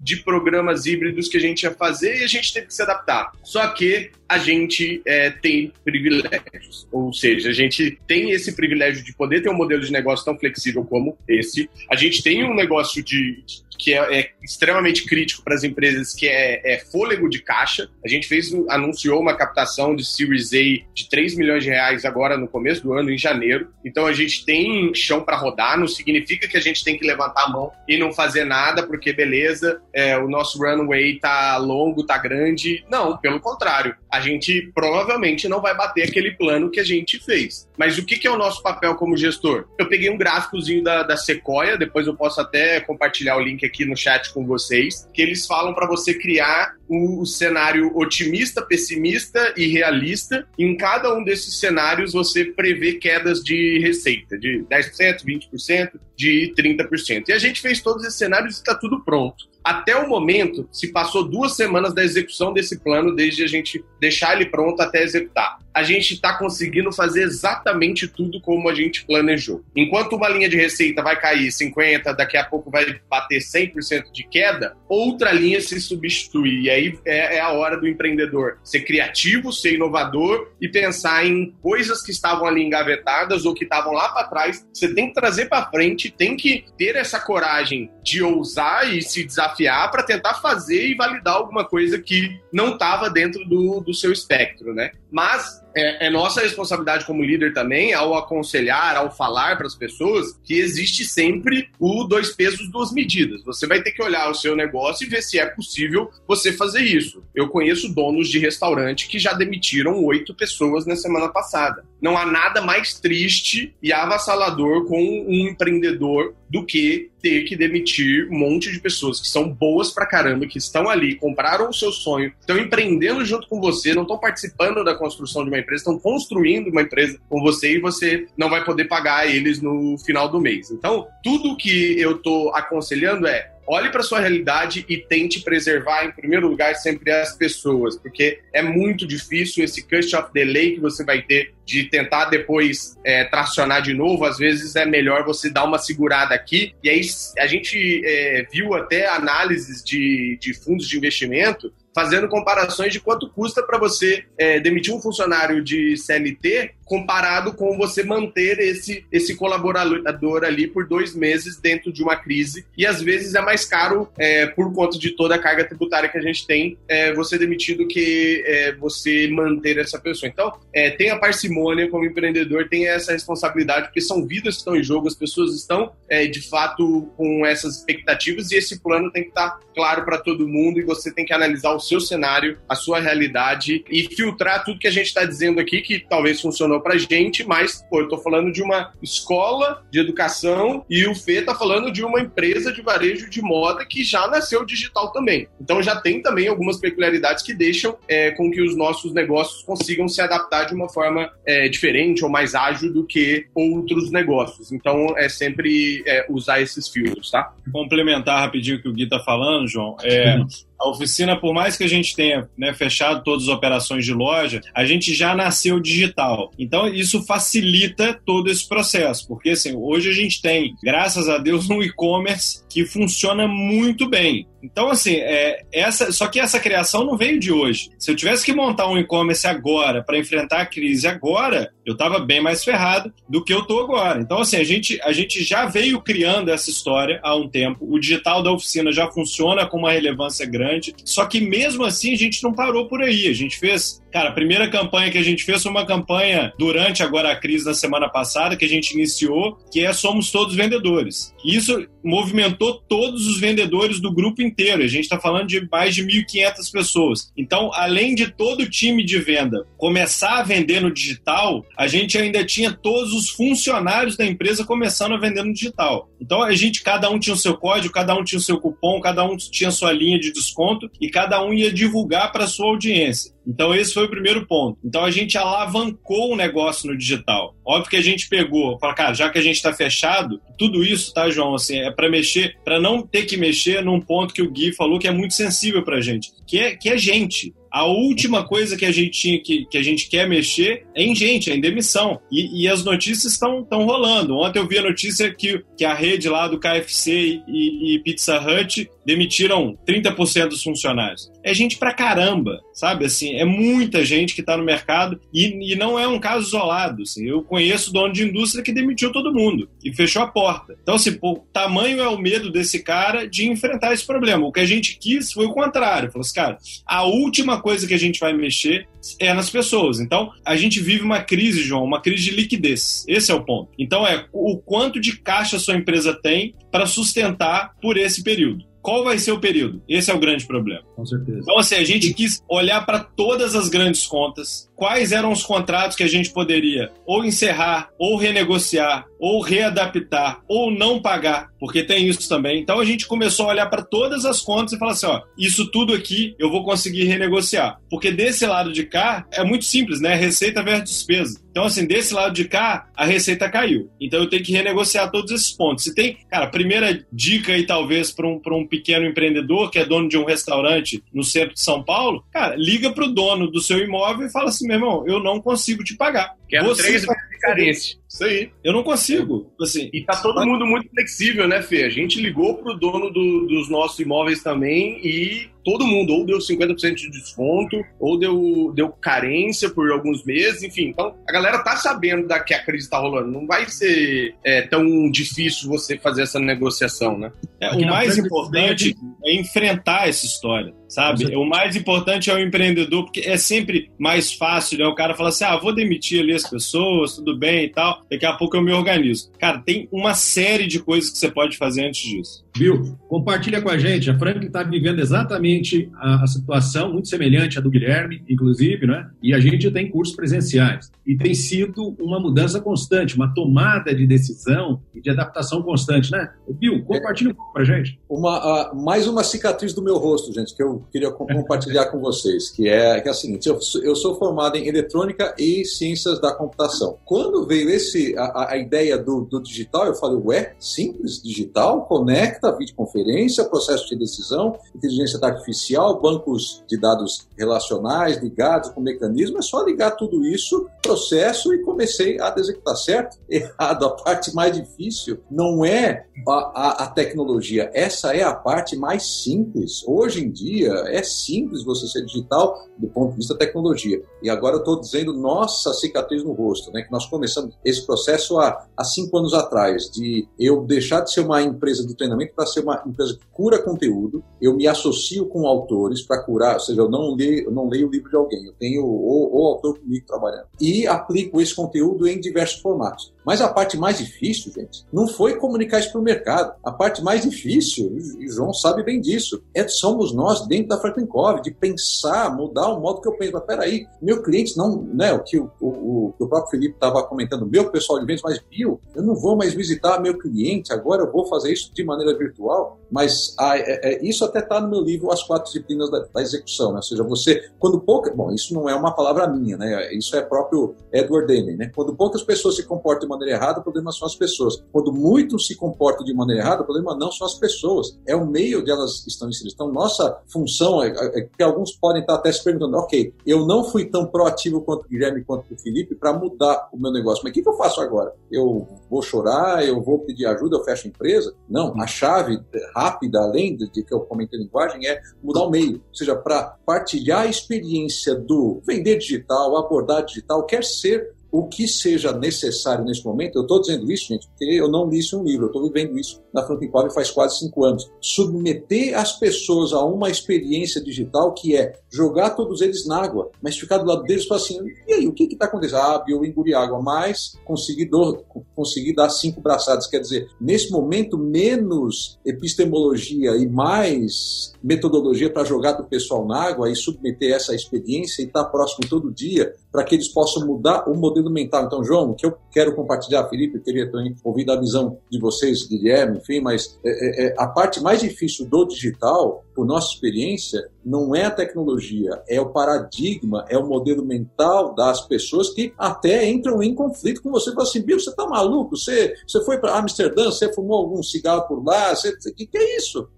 de programas híbridos que a gente ia fazer e a gente teve que se adaptar. Só que a gente é, tem privilégios, ou seja, a gente tem esse privilégio de poder ter um modelo de negócio tão flexível como esse. A gente tem um negócio de, que é, é extremamente crítico para as empresas, que é, é, fôlego de caixa. A gente fez, anunciou uma captação de Series A de 3 milhões de reais agora no começo do ano, em janeiro. Então a gente tem chão para rodar, não significa que a gente tem que levantar a mão e não fazer nada, porque beleza, é, o nosso runway tá longo, tá grande. Não, pelo contrário. A gente provavelmente não vai bater aquele plano que a gente fez. Mas o que, que é o nosso papel como gestor? Eu peguei um gráficozinho da, da Sequoia, depois eu posso até compartilhar o link aqui no chat com vocês, que eles falam para você criar o, cenário otimista, pessimista e realista. Em cada um desses cenários, você prevê quedas de receita de 10%, 20%, de 30%. E a gente fez todos esses cenários e está tudo pronto. Até o momento, se passou duas semanas da execução desse plano, desde a gente deixar ele pronto até executar. A gente está conseguindo fazer exatamente tudo como a gente planejou. Enquanto uma linha de receita vai cair 50%, daqui a pouco vai bater 100% de queda, outra linha se substitui. E aí é, é a hora do empreendedor ser criativo, ser inovador e pensar em coisas que estavam ali engavetadas ou que estavam lá para trás. Você tem que trazer para frente, tem que ter essa coragem de ousar e se desafiar para tentar fazer e validar alguma coisa que não estava dentro do, do seu espectro, né? Mas é, é, nossa responsabilidade como líder também, ao aconselhar, ao falar para as pessoas, que existe sempre o dois pesos, duas medidas. Você vai ter que olhar o seu negócio e ver se é possível você fazer isso. Eu conheço donos de restaurante que já demitiram oito pessoas na semana passada. Não há nada mais triste e avassalador com um empreendedor do que ter que demitir um monte de pessoas que são boas pra caramba, que estão ali, compraram o seu sonho, estão empreendendo junto com você, não estão participando da construção de uma empresa, estão construindo uma empresa com você e você não vai poder pagar eles no final do mês. Então, tudo que eu tô aconselhando é olhe para sua realidade e tente preservar, em primeiro lugar, sempre as pessoas, porque é muito difícil esse cut of delay que você vai ter de tentar depois é, tracionar de novo. Às vezes é melhor você dar uma segurada aqui. E aí a gente é, viu até análises de, de fundos de investimento fazendo comparações de quanto custa para você é, demitir um funcionário de CLT comparado com você manter esse, esse colaborador ali por dois meses dentro de uma crise. E às vezes é mais caro, é, por conta de toda a carga tributária que a gente tem, é, você demitir do que é, você manter essa pessoa. Então, é, tenha parcimônia como empreendedor, tenha essa responsabilidade, porque são vidas que estão em jogo, as pessoas estão é, de fato com essas expectativas e esse plano tem que estar claro para todo mundo e você tem que analisar o seu cenário, a sua realidade e filtrar tudo que a gente está dizendo aqui, que talvez funcionou pra gente, mas, pô, eu tô falando de uma escola de educação e o Fê tá falando de uma empresa de varejo de moda que já nasceu digital também. Então já tem também algumas peculiaridades que deixam é, com que os nossos negócios consigam se adaptar de uma forma é, diferente ou mais ágil do que outros negócios. Então é sempre é, usar esses filtros, tá? Complementar rapidinho o que o Gui tá falando, João. É, a oficina, por mais que a gente tenha né, fechado todas as operações de loja, a gente já nasceu digital. Então, isso facilita todo esse processo, porque assim, hoje a gente tem, graças a Deus, um e-commerce que funciona muito bem. Então, assim, é, essa, só que essa criação não veio de hoje. Se eu tivesse que montar um e-commerce agora, para enfrentar a crise agora, eu estava bem mais ferrado do que eu estou agora. Então, assim, a gente, a gente já veio criando essa história há um tempo. O digital da oficina já funciona com uma relevância grande. Só que mesmo assim, a gente não parou por aí. A gente fez Cara, a primeira campanha que a gente fez foi uma campanha durante agora a crise da semana passada, que a gente iniciou, que é Somos Todos Vendedores. Isso movimentou todos os vendedores do grupo inteiro. A gente está falando de mais de 1.500 pessoas. Então, além de todo o time de venda começar a vender no digital, a gente ainda tinha todos os funcionários da empresa começando a vender no digital. Então, a gente, cada um tinha o seu código, cada um tinha o seu cupom, cada um tinha a sua linha de desconto e cada um ia divulgar para a sua audiência. Então, esse foi o primeiro ponto. Então, a gente alavancou o negócio no digital. Óbvio que a gente pegou, cara, já que a gente está fechado, tudo isso, tá, João, assim, é para mexer, para não ter que mexer num ponto que o Gui falou que é muito sensível pra gente, que é, que é gente. A última coisa que a gente tinha que, que a gente quer mexer é em gente, é em demissão. E, e as notícias estão rolando. Ontem eu vi a notícia que, que a rede lá do KFC e, e Pizza Hut demitiram 30% dos funcionários. É gente pra caramba, sabe? Assim, é muita gente que está no mercado e, e, não é um caso isolado. Assim. Eu conheço dono de indústria que demitiu todo mundo e fechou a porta. Então, assim, o tamanho é o medo desse cara de enfrentar esse problema. O que a gente quis foi o contrário. Falou assim, cara, a última coisa que a gente vai mexer é nas pessoas. Então, a gente vive uma crise, João, uma crise de liquidez. Esse é o ponto. Então, é o quanto de caixa sua empresa tem para sustentar por esse período qual vai ser o período? Esse é o grande problema. Com certeza. Então, assim, a gente quis olhar para todas as grandes contas, quais eram os contratos que a gente poderia ou encerrar, ou renegociar, ou readaptar, ou não pagar, porque tem isso também. Então a gente começou a olhar para todas as contas e falar assim: ó, isso tudo aqui eu vou conseguir renegociar. Porque desse lado de cá é muito simples, né? Receita versus despesa. Então, assim, desse lado de cá, a receita caiu. Então eu tenho que renegociar todos esses pontos. Se tem, cara, primeira dica aí, talvez, para um, um pequeno empreendedor que é dono de um restaurante no centro de São Paulo, cara, liga para o dono do seu imóvel e fala assim: meu irmão, eu não consigo te pagar. Quero Você três meses de carência. Isso aí. Eu não consigo. Assim, e tá todo mundo muito flexível, né, Fê? A gente ligou pro dono do, dos nossos imóveis também e todo mundo ou deu 50% de desconto, ou deu, deu carência por alguns meses, enfim. Então, a galera tá sabendo da que a crise tá rolando. Não vai ser é, tão difícil você fazer essa negociação, né? É, o mais importante é enfrentar essa história sabe? O mais importante é o empreendedor, porque é sempre mais fácil, né? O cara fala assim, ah, vou demitir ali as pessoas, tudo bem e tal, daqui a pouco eu me organizo. Cara, tem uma série de coisas que você pode fazer antes disso. Viu? Compartilha com a gente. A Franklin está vivendo exatamente a, a, situação muito semelhante à do Guilherme, inclusive, né? E a gente tem cursos presenciais. E tem sido uma mudança constante, uma tomada de decisão e de adaptação constante, né? Bill, compartilha um pouco com a gente. Uma, mais uma cicatriz do meu rosto, gente, que eu queria compartilhar com vocês, que é, que é a seguinte: eu, eu sou formado em eletrônica e ciências da computação. Quando veio esse, a, a ideia do, do digital, eu falei, ué, simples, digital, conecta videoconferência, processo de decisão, inteligência artificial, bancos de dados relacionais ligados com mecanismo, é só ligar tudo isso, processo e comecei a executar certo, errado. A parte mais difícil não é a, a, a tecnologia, essa é a parte mais simples. Hoje em dia é simples você ser digital do ponto de vista da tecnologia. E agora eu estou dizendo nossa cicatriz no rosto, né? Que nós começamos esse processo há, há cinco anos atrás, de eu deixar de ser uma empresa de treinamento para ser uma empresa que cura conteúdo, eu me associo com autores para curar, ou seja, eu não leio, eu não leio o livro de alguém, eu tenho o, o autor comigo trabalhando. E aplico esse conteúdo em diversos formatos. Mas a parte mais difícil, gente, não foi comunicar isso para o mercado. A parte mais difícil, e João sabe bem disso, é somos nós dentro da Franklin Cove, de pensar, mudar o modo que eu penso. Mas peraí, meu cliente não, né, o que o, o, o próprio Felipe estava comentando, meu pessoal de vendas, mas viu, eu não vou mais visitar meu cliente, agora eu vou fazer isso de maneira virtual. Mas é, é, isso até está no meu livro, As Quatro Disciplinas da, da Execução, né? ou seja, você, quando pouca, bom, isso não é uma palavra minha, né, isso é próprio Edward Deming, né, quando poucas pessoas se comportam de maneira errada, o problema são as pessoas. Quando muitos se comportam de maneira errada, o problema não são as pessoas, é o meio elas estão inseridas. Então, nossa função é, é, é que alguns podem estar até se perguntando, ok, eu não fui tão proativo quanto o Guilherme, quanto o Felipe, para mudar o meu negócio, mas o que, que eu faço agora? Eu vou chorar, eu vou pedir ajuda, eu fecho a empresa? Não, a chave rápida, além de, de que eu comentei linguagem, é mudar o meio. Ou seja, para partilhar a experiência do vender digital, abordar digital, quer ser o que seja necessário nesse momento, eu estou dizendo isso, gente, porque eu não li isso em um livro, eu estou vivendo isso na Frontin faz quase cinco anos. Submeter as pessoas a uma experiência digital que é jogar todos eles na água, mas ficar do lado deles e falar assim, e aí, o que está acontecendo? Ah, eu engoli água, mas consegui, do, consegui dar cinco braçadas. Quer dizer, nesse momento, menos epistemologia e mais metodologia para jogar o pessoal na água e submeter essa experiência e estar tá próximo todo dia para que eles possam mudar o modelo mental. Então, João, o que eu quero compartilhar, Felipe, eu queria também ouvir da visão de vocês, Guilherme, enfim, mas é, é, é, a parte mais difícil do digital, por nossa experiência, não é a tecnologia, é o paradigma, é o modelo mental das pessoas que até entram em conflito com você. Falam assim, Bill, você tá maluco? Você, você foi para Amsterdã, você fumou algum cigarro por lá? O que, que é isso?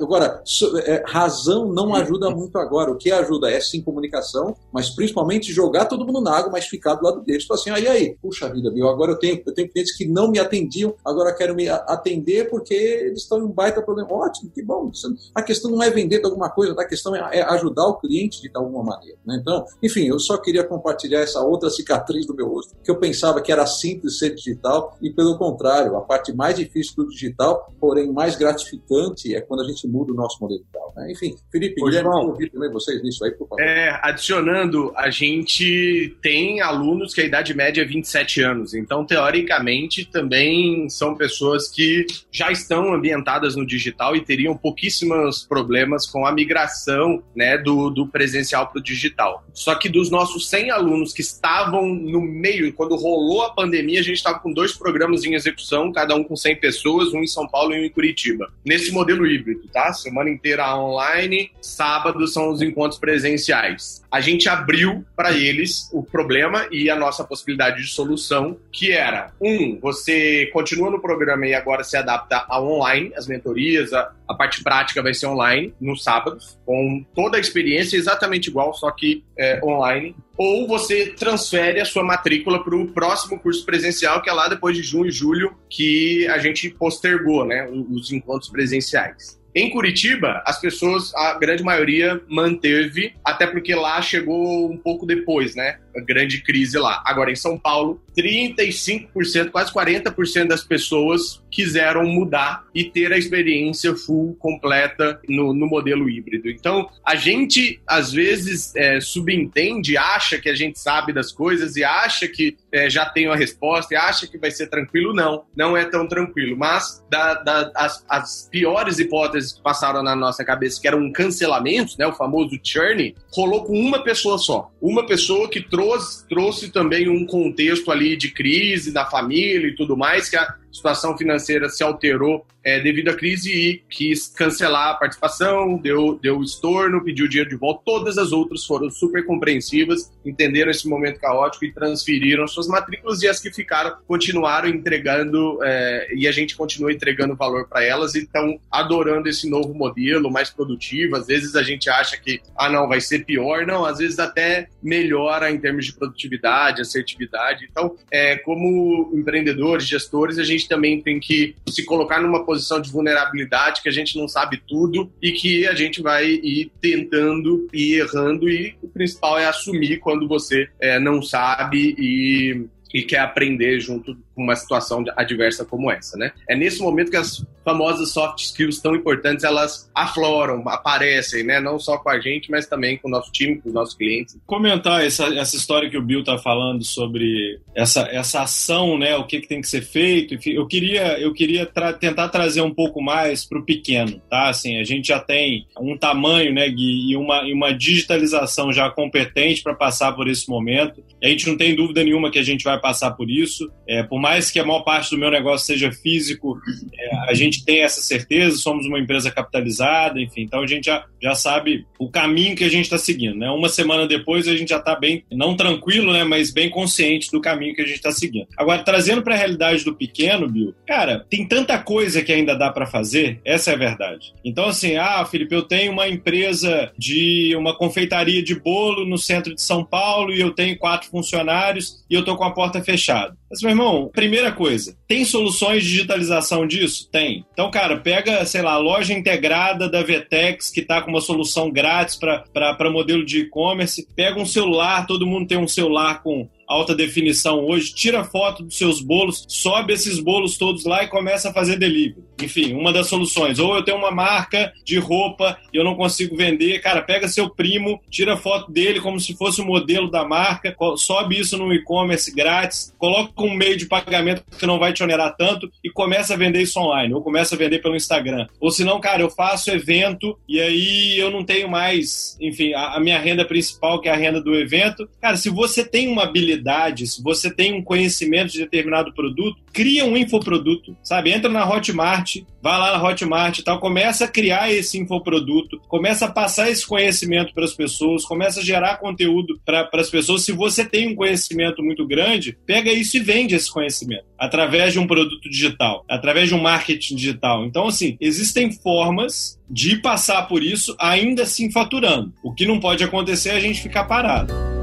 Agora, é, razão não ajuda muito agora. O que ajuda é sim comunicação, mas principalmente jogar todo mundo na água, mas ficar do lado deles. Falar assim, aí, aí, puxa vida, Bill, agora eu tenho, eu tenho clientes que não me atendiam, agora quero me atender porque eles estão em um baita problema. Ótimo, que bom. A questão não é vender alguma coisa, a questão é, é ajudar o cliente de alguma maneira. Né? Então, enfim, eu só queria compartilhar essa outra cicatriz do meu rosto, que eu pensava que era simples ser digital, e pelo contrário, a parte mais difícil do digital, porém mais gratificante, é quando a gente muda o nosso modelo digital. Né? Enfim, Felipe, Pois Guilherme, ouvir também vocês nisso aí, por favor. É, adicionando, a gente tem alunos que a idade média é 27 anos, então, teoricamente, também são pessoas que já estão ambientadas no digital e teriam pouquíssimos problemas com a migração né, do, do presencial para o digital. Só que dos nossos 100 alunos que estavam no meio, quando rolou a pandemia, a gente estava com dois programas em execução, cada um com 100 pessoas, um em São Paulo e um em Curitiba. Nesse modelo híbrido, tá? Semana inteira online, sábado são os encontros presenciais. A gente abriu para eles o problema e a nossa possibilidade de solução, que era, um, você continua no programa e agora se adapta ao online, as mentorias, a, a parte prática vai ser online, no sábado, com toda a experiência exatamente igual, só que é, online. Ou você transfere a sua matrícula para o próximo curso presencial, que é lá depois de junho e julho, que a gente postergou, né? Os encontros presenciais. Em Curitiba, as pessoas, a grande maioria manteve, até porque lá chegou um pouco depois, né? Grande crise lá. Agora, em São Paulo, 35%, quase 40% das pessoas quiseram mudar e ter a experiência full, completa no, no modelo híbrido. Então, a gente, às vezes, é, subentende, acha que a gente sabe das coisas e acha que é, já tem a resposta e acha que vai ser tranquilo. Não, não é tão tranquilo. Mas da, da, as, as piores hipóteses que passaram na nossa cabeça, que eram cancelamentos, né, o famoso churn, rolou com uma pessoa só. Uma pessoa que trouxe, trouxe também um contexto ali de crise da família e tudo mais, que a, situação financeira se alterou é, devido à crise e quis cancelar a participação, deu, deu estorno, pediu dinheiro de volta. Todas as outras foram super compreensivas, entenderam esse momento caótico e transferiram suas matrículas e as que ficaram continuaram entregando é, e a gente continua entregando valor para elas e estão adorando esse novo modelo mais produtivo. Às vezes a gente acha que, ah, não, vai ser pior. Não, às vezes até melhora em termos de produtividade, assertividade. Então, é, como empreendedores, gestores, a gente gente também tem que se colocar numa posição de vulnerabilidade, que a gente não sabe tudo e que a gente vai ir tentando e errando. E o principal é assumir quando você é, não sabe e e quer aprender junto com uma situação adversa como essa, né? É nesse momento que as famosas soft skills tão importantes elas afloram, aparecem, né? Não só com a gente, mas também com o nosso time, com os nossos clientes. Comentar essa, essa história que o Bill tá falando sobre essa, essa ação, né? O que, que tem que ser feito. Eu queria, eu queria tra tentar trazer um pouco mais para o pequeno, tá? Assim, a gente já tem um tamanho, né, Gui, e uma, e uma digitalização já competente para passar por esse momento. E a gente não tem dúvida nenhuma que a gente vai passar por isso. É, por mais que a maior parte do meu negócio seja físico, é, a gente tem essa certeza, somos uma empresa capitalizada, enfim, então a gente já, já sabe o caminho que a gente está seguindo. Né? Uma semana depois a gente já está bem, não tranquilo, né, mas bem consciente do caminho que a gente está seguindo. Agora, trazendo para a realidade do pequeno, Bill, cara, tem tanta coisa que ainda dá para fazer, essa é a verdade. Então, assim, ah, Felipe, eu tenho uma empresa de uma confeitaria de bolo no centro de São Paulo e eu tenho quatro funcionários e eu tô com a porta fechada. Mas, meu irmão, primeira coisa, tem soluções de digitalização disso? Tem. Então, cara, pega, sei lá, a loja integrada da Vetex, que está com uma solução grátis para modelo de e-commerce, pega um celular, todo mundo tem um celular com alta definição hoje, tira foto dos seus bolos, sobe esses bolos todos lá e começa a fazer delivery. Enfim, uma das soluções. Ou eu tenho uma marca de roupa e eu não consigo vender, cara, pega seu primo, tira foto dele como se fosse o modelo da marca, sobe isso no e-commerce grátis, coloca um meio de pagamento que não vai te onerar tanto e começa a vender isso online, ou começa a vender pelo Instagram. Ou se não, cara, eu faço evento e aí eu não tenho mais, enfim, a, a minha renda principal, que é a renda do evento. Cara, se você tem uma habilidade, se você tem um conhecimento de determinado produto, cria um infoproduto, sabe? Entra na Hotmart, vai lá na Hotmart e tal, começa a criar esse infoproduto, começa a passar esse conhecimento para as pessoas, começa a gerar conteúdo para as pessoas. Se você tem um conhecimento muito grande, pega isso e vende esse conhecimento através de um produto digital, através de um marketing digital. Então, assim, existem formas de passar por isso ainda assim faturando. O que não pode acontecer é a gente ficar parado.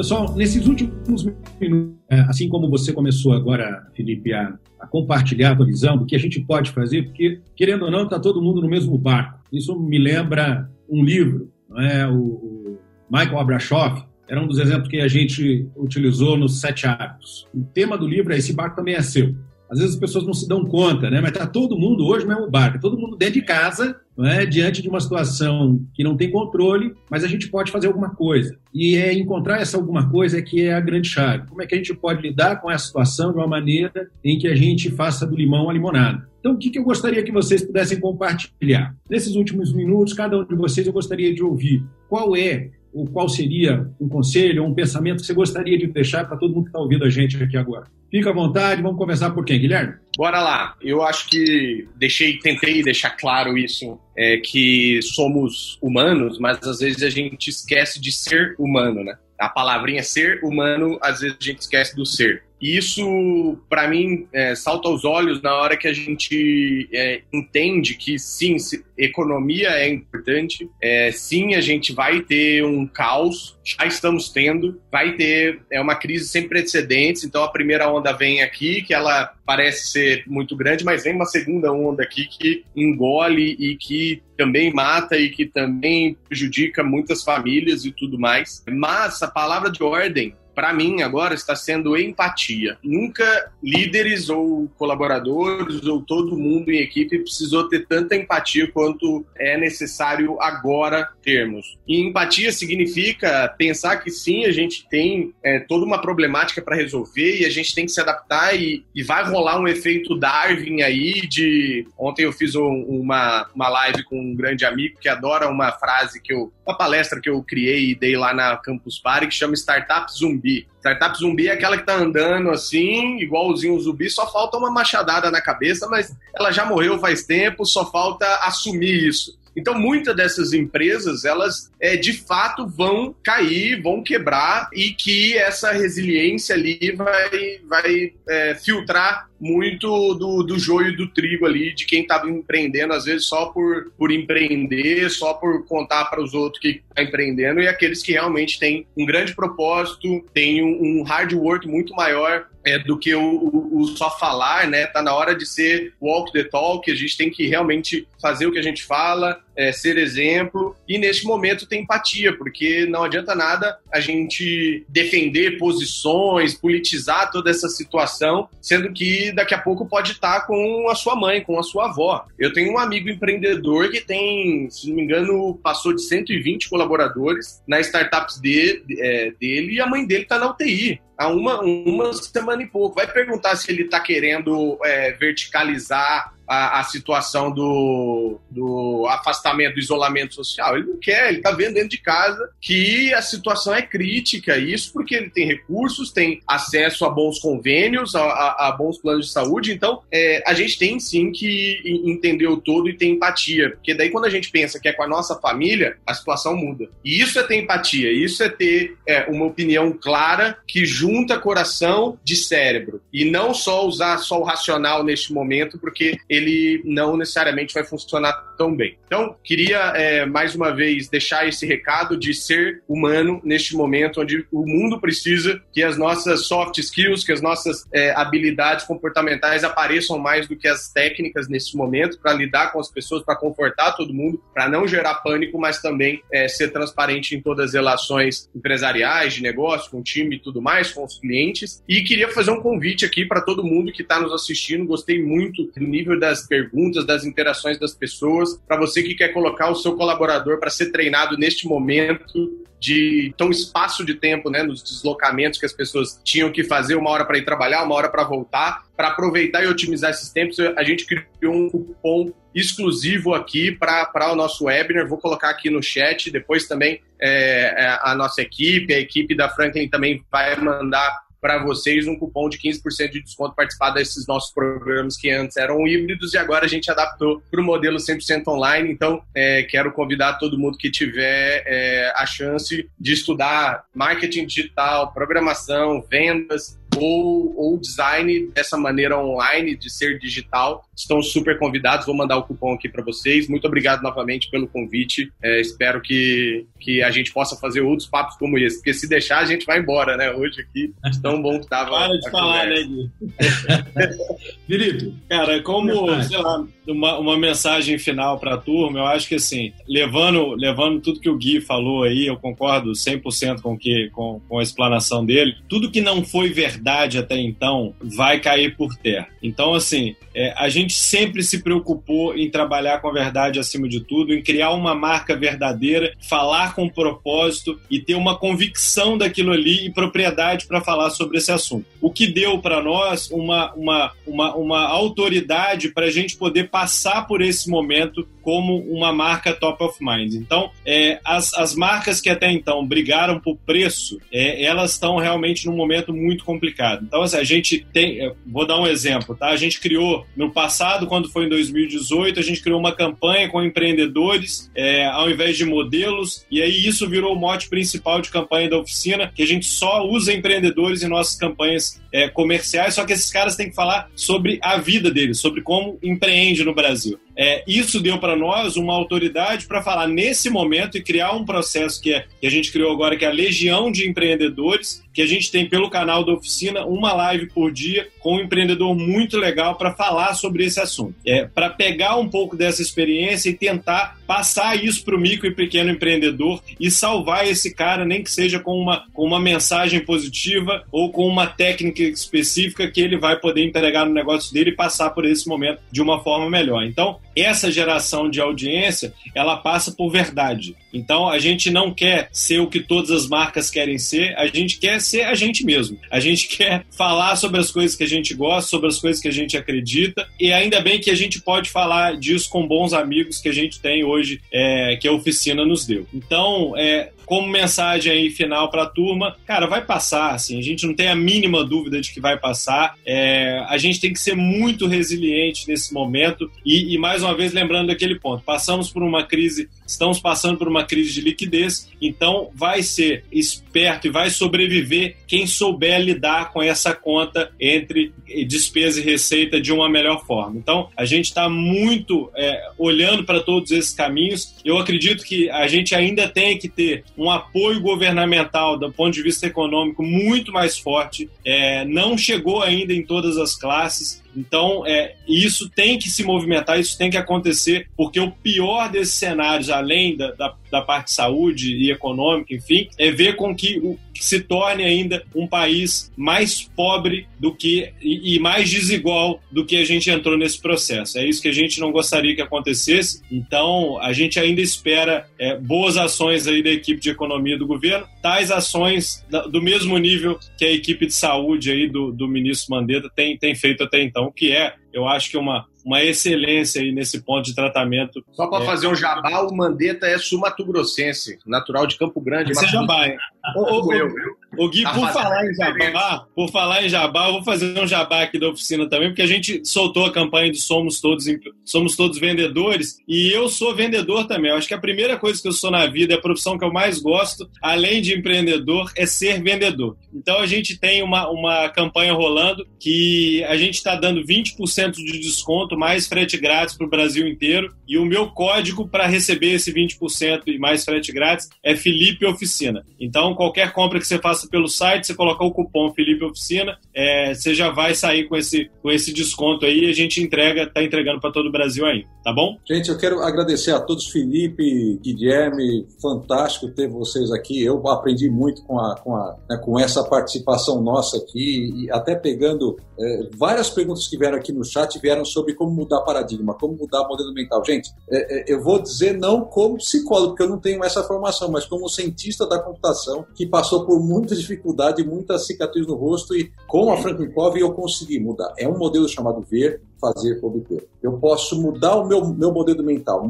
Pessoal, nesses últimos minutos, é, assim como você começou agora, Felipe, a, a compartilhar a tua visão do que a gente pode fazer, porque, querendo ou não, está todo mundo no mesmo barco. Isso me lembra um livro, não é? o, o Michael Abrashoff, era um dos exemplos que a gente utilizou nos Sete Hábitos. O tema do livro é Esse barco também é seu. Às vezes as pessoas não se dão conta, né? Mas está todo mundo hoje no mesmo barco, todo mundo dentro de casa, é? diante de uma situação que não tem controle, mas a gente pode fazer alguma coisa. E é encontrar essa alguma coisa que é a grande chave. Como é que a gente pode lidar com essa situação de uma maneira em que a gente faça do limão a limonada? Então, o que, eu gostaria que vocês pudessem compartilhar? Nesses últimos minutos, cada um de vocês, eu gostaria de ouvir qual é ou qual seria um conselho um pensamento que você gostaria de deixar para todo mundo que está ouvindo a gente aqui agora? Fica à vontade, vamos começar por quem, Guilherme? Bora lá. Eu acho que deixei, tentei deixar claro isso, é, que somos humanos, mas às vezes a gente esquece de ser humano, né? A palavrinha ser humano, às vezes a gente esquece do ser. E isso, para mim, é, salta aos olhos na hora que a gente é, entende que, sim, economia é importante, é, sim, a gente vai ter um caos, já estamos tendo, vai ter é uma crise sem precedentes, então a primeira onda vem aqui, que ela parece ser muito grande, mas vem uma segunda onda aqui que engole e que também mata e que também prejudica muitas famílias e tudo mais. Mas a palavra de ordem para mim agora está sendo empatia. Nunca líderes ou colaboradores ou todo mundo em equipe precisou ter tanta empatia quanto é necessário agora termos. E empatia significa pensar que sim, a gente tem é, toda uma problemática para resolver e a gente tem que se adaptar e, e, vai rolar um efeito Darwin aí de... Ontem eu fiz um, uma, uma live com um grande amigo que adora uma frase que eu... Uma palestra que eu criei e dei lá na Campus Party que chama Startup Zumbi. Startup zumbi é aquela que tá andando assim, igualzinho o zumbi, só falta uma machadada na cabeça, mas ela já morreu faz tempo, só falta assumir isso. Então, muitas dessas empresas, elas é, de fato vão cair, vão quebrar e que essa resiliência ali vai, vai é, filtrar muito do, do joio do trigo ali de quem estava empreendendo, às vezes só por, por empreender, só por contar para os outros que está empreendendo, e aqueles que realmente têm um grande propósito, têm um, um hard work muito maior é, do que o, o, o, só falar, né? Tá na hora de ser walk the talk, a gente tem que realmente fazer o que a gente fala, é, ser exemplo, e neste momento ter empatia, porque não adianta nada a gente defender posições, politizar toda essa situação, sendo que daqui a pouco pode estar com a sua mãe, com a sua avó. Eu tenho um amigo empreendedor que tem, se não me engano, passou de 120 colaboradores nas startups de, é, dele e a mãe dele está na UTI há uma, uma semana e pouco. Vai perguntar se ele está querendo é, verticalizar a, a situação do, do afastamento, do isolamento social. Ele não quer, ele está vendo dentro de casa que a situação é crítica. Isso porque ele tem recursos, tem acesso a bons convênios, a, a, a bons planos de saúde. Então, é, a gente tem sim que entender o todo e ter empatia. Porque daí, quando a gente pensa que é com a nossa família, a situação muda. E isso é ter empatia, isso é ter é, uma opinião clara que junta coração de cérebro. E não só usar só o racional neste momento, porque ele não necessariamente vai funcionar tão bem. Então, queria é, mais uma vez deixar esse recado de ser humano neste momento onde o mundo precisa que as nossas soft skills, que as nossas é, habilidades comportamentais apareçam mais do que as técnicas nesse momento para lidar com as pessoas, para confortar todo mundo, para não gerar pânico, mas também é, ser transparente em todas as relações empresariais, de negócio, com o time e tudo mais, com os clientes. E queria fazer um convite aqui para todo mundo que está nos assistindo. Gostei muito do nível das perguntas, das interações das pessoas. Para você que quer colocar o seu colaborador para ser treinado neste momento, de tão espaço de tempo, né, nos deslocamentos que as pessoas tinham que fazer uma hora para ir trabalhar, uma hora para voltar, para aproveitar e otimizar esses tempos, a gente criou um cupom exclusivo aqui para o nosso webinar. Vou colocar aqui no chat. Depois também é, é, a nossa equipe, a equipe da Franklin também vai mandar para vocês um cupom de 15% de desconto participar desses nossos programas que antes eram híbridos e agora a gente adaptou para o modelo 100% online. Então, é, quero convidar todo mundo que tiver é, a chance de estudar marketing digital, programação, vendas, ou, ou design dessa maneira online, de ser digital, estão super convidados. Vou mandar o cupom aqui para vocês. Muito obrigado novamente pelo convite. É, espero que, que a gente possa fazer outros papos como esse, porque se deixar, a gente vai embora, né? Hoje aqui, tão bom que tava. Para de falar, né, Gui? Felipe, cara, como, sei lá, uma, uma mensagem final para a turma, eu acho que assim, levando, levando tudo que o Gui falou aí, eu concordo 100% com, que, com, com a explanação dele, tudo que não foi verdade até então vai cair por terra. Então, assim, é, a gente sempre se preocupou em trabalhar com a verdade acima de tudo, em criar uma marca verdadeira, falar com propósito e ter uma convicção daquilo ali e propriedade para falar sobre esse assunto. O que deu para nós uma, uma, uma, uma autoridade para a gente poder passar por esse momento como uma marca top of mind. Então, é, as, as marcas que até então brigaram por preço, é, elas estão realmente num momento muito complicado. Então, assim, a gente tem, é, vou dar um exemplo, tá? A gente criou no passado, quando foi em 2018, a gente criou uma campanha com empreendedores é, ao invés de modelos, e aí isso virou o mote principal de campanha da oficina, que a gente só usa empreendedores em nossas campanhas é, comerciais, só que esses caras têm que falar sobre a vida deles, sobre como empreende no Brasil. É, isso deu para nós uma autoridade para falar nesse momento e criar um processo que, é, que a gente criou agora, que é a Legião de Empreendedores, que a gente tem pelo canal da oficina uma live por dia com um empreendedor muito legal para falar sobre esse assunto. É, para pegar um pouco dessa experiência e tentar passar isso para o micro e pequeno empreendedor e salvar esse cara, nem que seja com uma, com uma mensagem positiva ou com uma técnica específica que ele vai poder entregar no negócio dele e passar por esse momento de uma forma melhor. Então, essa geração de audiência, ela passa por verdade. Então, a gente não quer ser o que todas as marcas querem ser, a gente quer ser a gente mesmo. A gente quer falar sobre as coisas que a gente gosta, sobre as coisas que a gente acredita, e ainda bem que a gente pode falar disso com bons amigos que a gente tem hoje, é, que a oficina nos deu. Então, é, como mensagem aí final para a turma, cara, vai passar, assim, a gente não tem a mínima dúvida de que vai passar. É, a gente tem que ser muito resiliente nesse momento e, e, mais uma vez, lembrando aquele ponto, passamos por uma crise, estamos passando por uma crise de liquidez, então vai ser esperto e vai sobreviver quem souber lidar com essa conta entre despesa e receita de uma melhor forma. Então, a gente está muito é, olhando para todos esses caminhos. Eu acredito que a gente ainda tem que ter um apoio governamental do ponto de vista econômico muito mais forte. É, não chegou ainda em todas as classes. Então, é, isso tem que se movimentar, isso tem que acontecer, porque o pior desses cenários, além da, da, da parte de saúde e econômica, enfim, é ver com que o, se torne ainda um país mais pobre do que e, e, mais desigual do que a gente entrou nesse processo. É isso que a gente não gostaria que acontecesse. Então, a gente ainda espera é, boas ações aí da equipe de economia do governo, tais ações do mesmo nível que a equipe de saúde aí do, do ministro Mandetta tem, tem feito até então, o que é, eu acho que é uma, uma excelência aí nesse ponto de tratamento. Só para é... fazer um jabá, o Mandetta é sumatogrossense, natural de Campo Grande. Esse é jabá, hein? ô, ô, ô, O Gui, tá por falar em jabá, por falar em jabá, eu vou fazer um jabá aqui da oficina também, porque a gente soltou a campanha de somos todos somos todos vendedores e eu sou vendedor também. Eu acho que a primeira coisa que eu sou na vida, a profissão que eu mais gosto, além de empreendedor, é ser vendedor. Então a gente tem uma, uma campanha rolando que a gente está dando 20% de desconto mais frete grátis para o Brasil inteiro e o meu código para receber esse 20% e mais frete grátis é Felipe Oficina. Então qualquer compra que você faça pelo site, você colocar o cupom Felipe Oficina, é, você já vai sair com esse, com esse desconto aí a gente entrega, está entregando para todo o Brasil aí, tá bom? Gente, eu quero agradecer a todos, Felipe, Guilherme, fantástico ter vocês aqui. Eu aprendi muito com, a, com, a, né, com essa participação nossa aqui e até pegando é, várias perguntas que vieram aqui no chat vieram sobre como mudar paradigma, como mudar modelo mental. Gente, é, é, eu vou dizer não como psicólogo, porque eu não tenho essa formação, mas como cientista da computação que passou por muita dificuldade, muita cicatriz no rosto e com a Franklin Covey eu consegui mudar. É um modelo chamado VER, fazer, obter. Eu posso mudar o meu, meu modelo mental.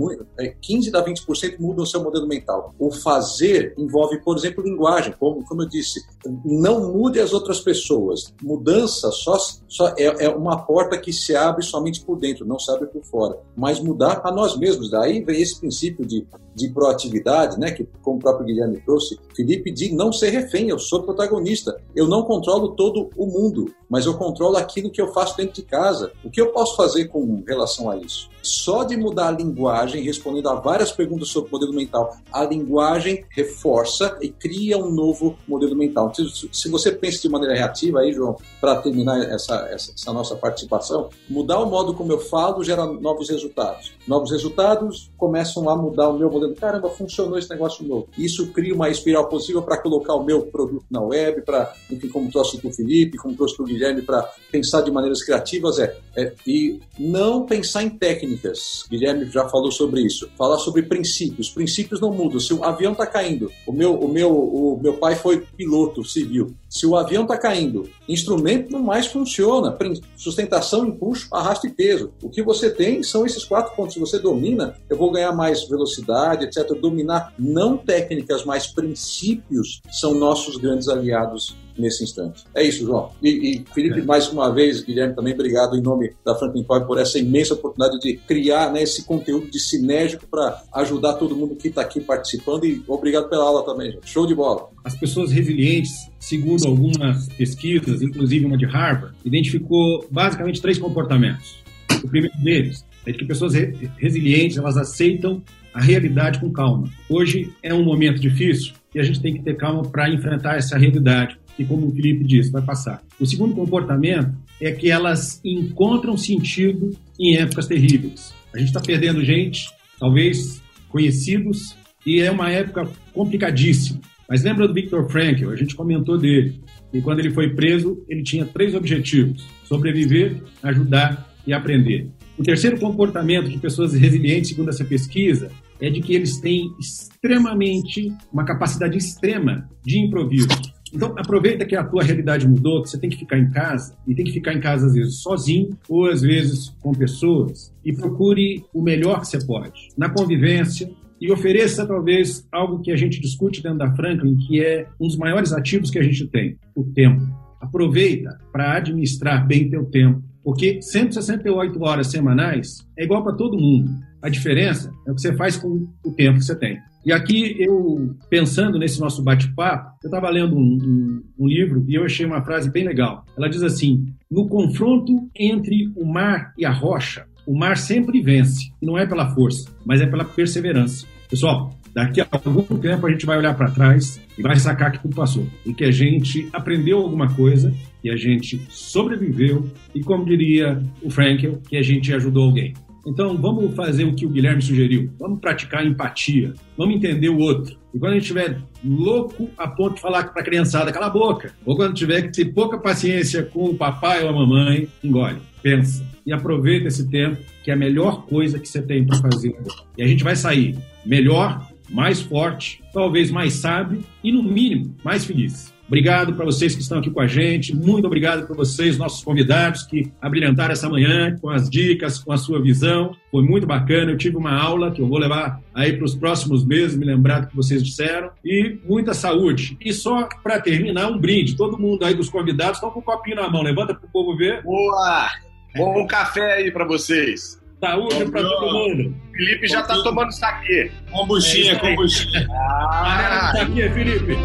15 a 20% muda o seu modelo mental. O fazer envolve, por exemplo, linguagem. Como, como eu disse, não mude as outras pessoas. Mudança só, só é, é uma porta que se abre somente por dentro, não se abre por fora. Mas mudar a nós mesmos. Daí vem esse princípio de, de proatividade, né? que, como o próprio Guilherme trouxe, Felipe, de não ser refém. Eu sou protagonista. Eu não controlo todo o mundo, mas eu controlo aquilo que eu faço dentro de casa. O que eu posso fazer com relação a isso? Só de mudar a linguagem, respondendo a várias perguntas sobre o modelo mental, a linguagem reforça e cria um novo modelo mental. Se você pensa de maneira reativa, aí, João, para terminar essa, essa, essa, nossa participação, mudar o modo como eu falo gera novos resultados. Novos resultados começam a mudar o meu modelo. Caramba, funcionou esse negócio novo. Isso cria uma espiral positiva para colocar o meu produto na web, para, enfim, como trouxe o Felipe, como trouxe o Guilherme, para pensar de maneiras criativas é, é e não pensar em técnicas. Guilherme já falou sobre isso. Falar sobre princípios. Princípios não mudam. Se o avião está caindo, o meu, o, meu, o meu pai foi piloto civil. Se o avião está caindo, instrumento não mais funciona. Sustentação, impulso, arrasto e peso. O que você tem são esses quatro pontos. Se você domina, eu vou ganhar mais velocidade, etc. Dominar não técnicas, mas princípios são nossos grandes aliados nesse instante. É isso, João. E, e Felipe, é. mais uma vez, Guilherme, também obrigado em nome da Franklin Covey por essa imensa oportunidade de criar né, esse conteúdo de sinérgico para ajudar todo mundo que está aqui participando e obrigado pela aula também, gente. Show de bola. As pessoas resilientes, segundo algumas pesquisas, inclusive uma de Harvard, identificou basicamente três comportamentos. O primeiro deles é que pessoas re resilientes elas aceitam a realidade com calma. Hoje é um momento difícil e a gente tem que ter calma para enfrentar essa realidade que, como o Felipe disse, vai passar. O segundo comportamento é que elas encontram sentido em épocas terríveis. A gente está perdendo gente, talvez conhecidos, e é uma época complicadíssima. Mas lembra do Viktor Frankl? A gente comentou dele. E quando ele foi preso, ele tinha três objetivos: sobreviver, ajudar e aprender. O terceiro comportamento de pessoas resilientes, segundo essa pesquisa, é de que eles têm extremamente, uma capacidade extrema de improviso. Então, aproveita que a tua realidade mudou, que você tem que ficar em casa, e tem que ficar em casa às vezes sozinho, ou às vezes com pessoas, e procure o melhor que você pode, na convivência, e ofereça talvez algo que a gente discute dentro da Franklin, que é um dos maiores ativos que a gente tem, o tempo. Aproveita para administrar bem teu tempo, porque 168 horas semanais é igual para todo mundo. A diferença é o que você faz com o tempo que você tem. E aqui, eu, pensando nesse nosso bate-papo, eu estava lendo um, um, um, livro e eu achei uma frase bem legal. Ela diz assim: No confronto entre o mar e a rocha, o mar sempre vence. E não é pela força, mas é pela perseverança. Pessoal, daqui a algum tempo a gente vai olhar para trás e vai sacar que tudo passou. E que a gente aprendeu alguma coisa, e a gente sobreviveu, e como diria o Frankel, que a gente ajudou alguém. Então, vamos fazer o que o Guilherme sugeriu. Vamos praticar empatia. Vamos entender o outro. E quando a gente estiver louco a ponto de falar para a criançada, cala a boca. Ou quando tiver que ter pouca paciência com o papai ou a mamãe, engole, pensa. E aproveita esse tempo, que é a melhor coisa que você tem para fazer. E a gente vai sair melhor, mais forte, talvez mais sábio e, no mínimo, mais feliz. Obrigado para vocês que estão aqui com a gente. Muito obrigado para vocês, nossos convidados, que abrilhantaram essa manhã com as dicas, com a sua visão. Foi muito bacana. Eu tive uma aula que eu vou levar aí para os próximos meses, me lembrar do que vocês disseram. E muita saúde. E só para terminar, um brinde. Todo mundo aí dos convidados estão com o copinho na mão. Levanta para o povo ver. Boa! Bom café aí para vocês. Saúde para todo mundo. Felipe já está tomando saque. Kombuchinha, é kombuchinha. Ah, saque, Felipe.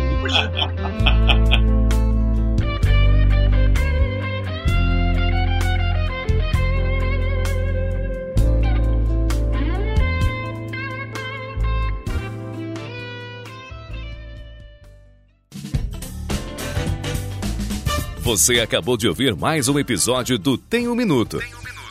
Você acabou de ouvir mais um episódio do Tem um Minuto.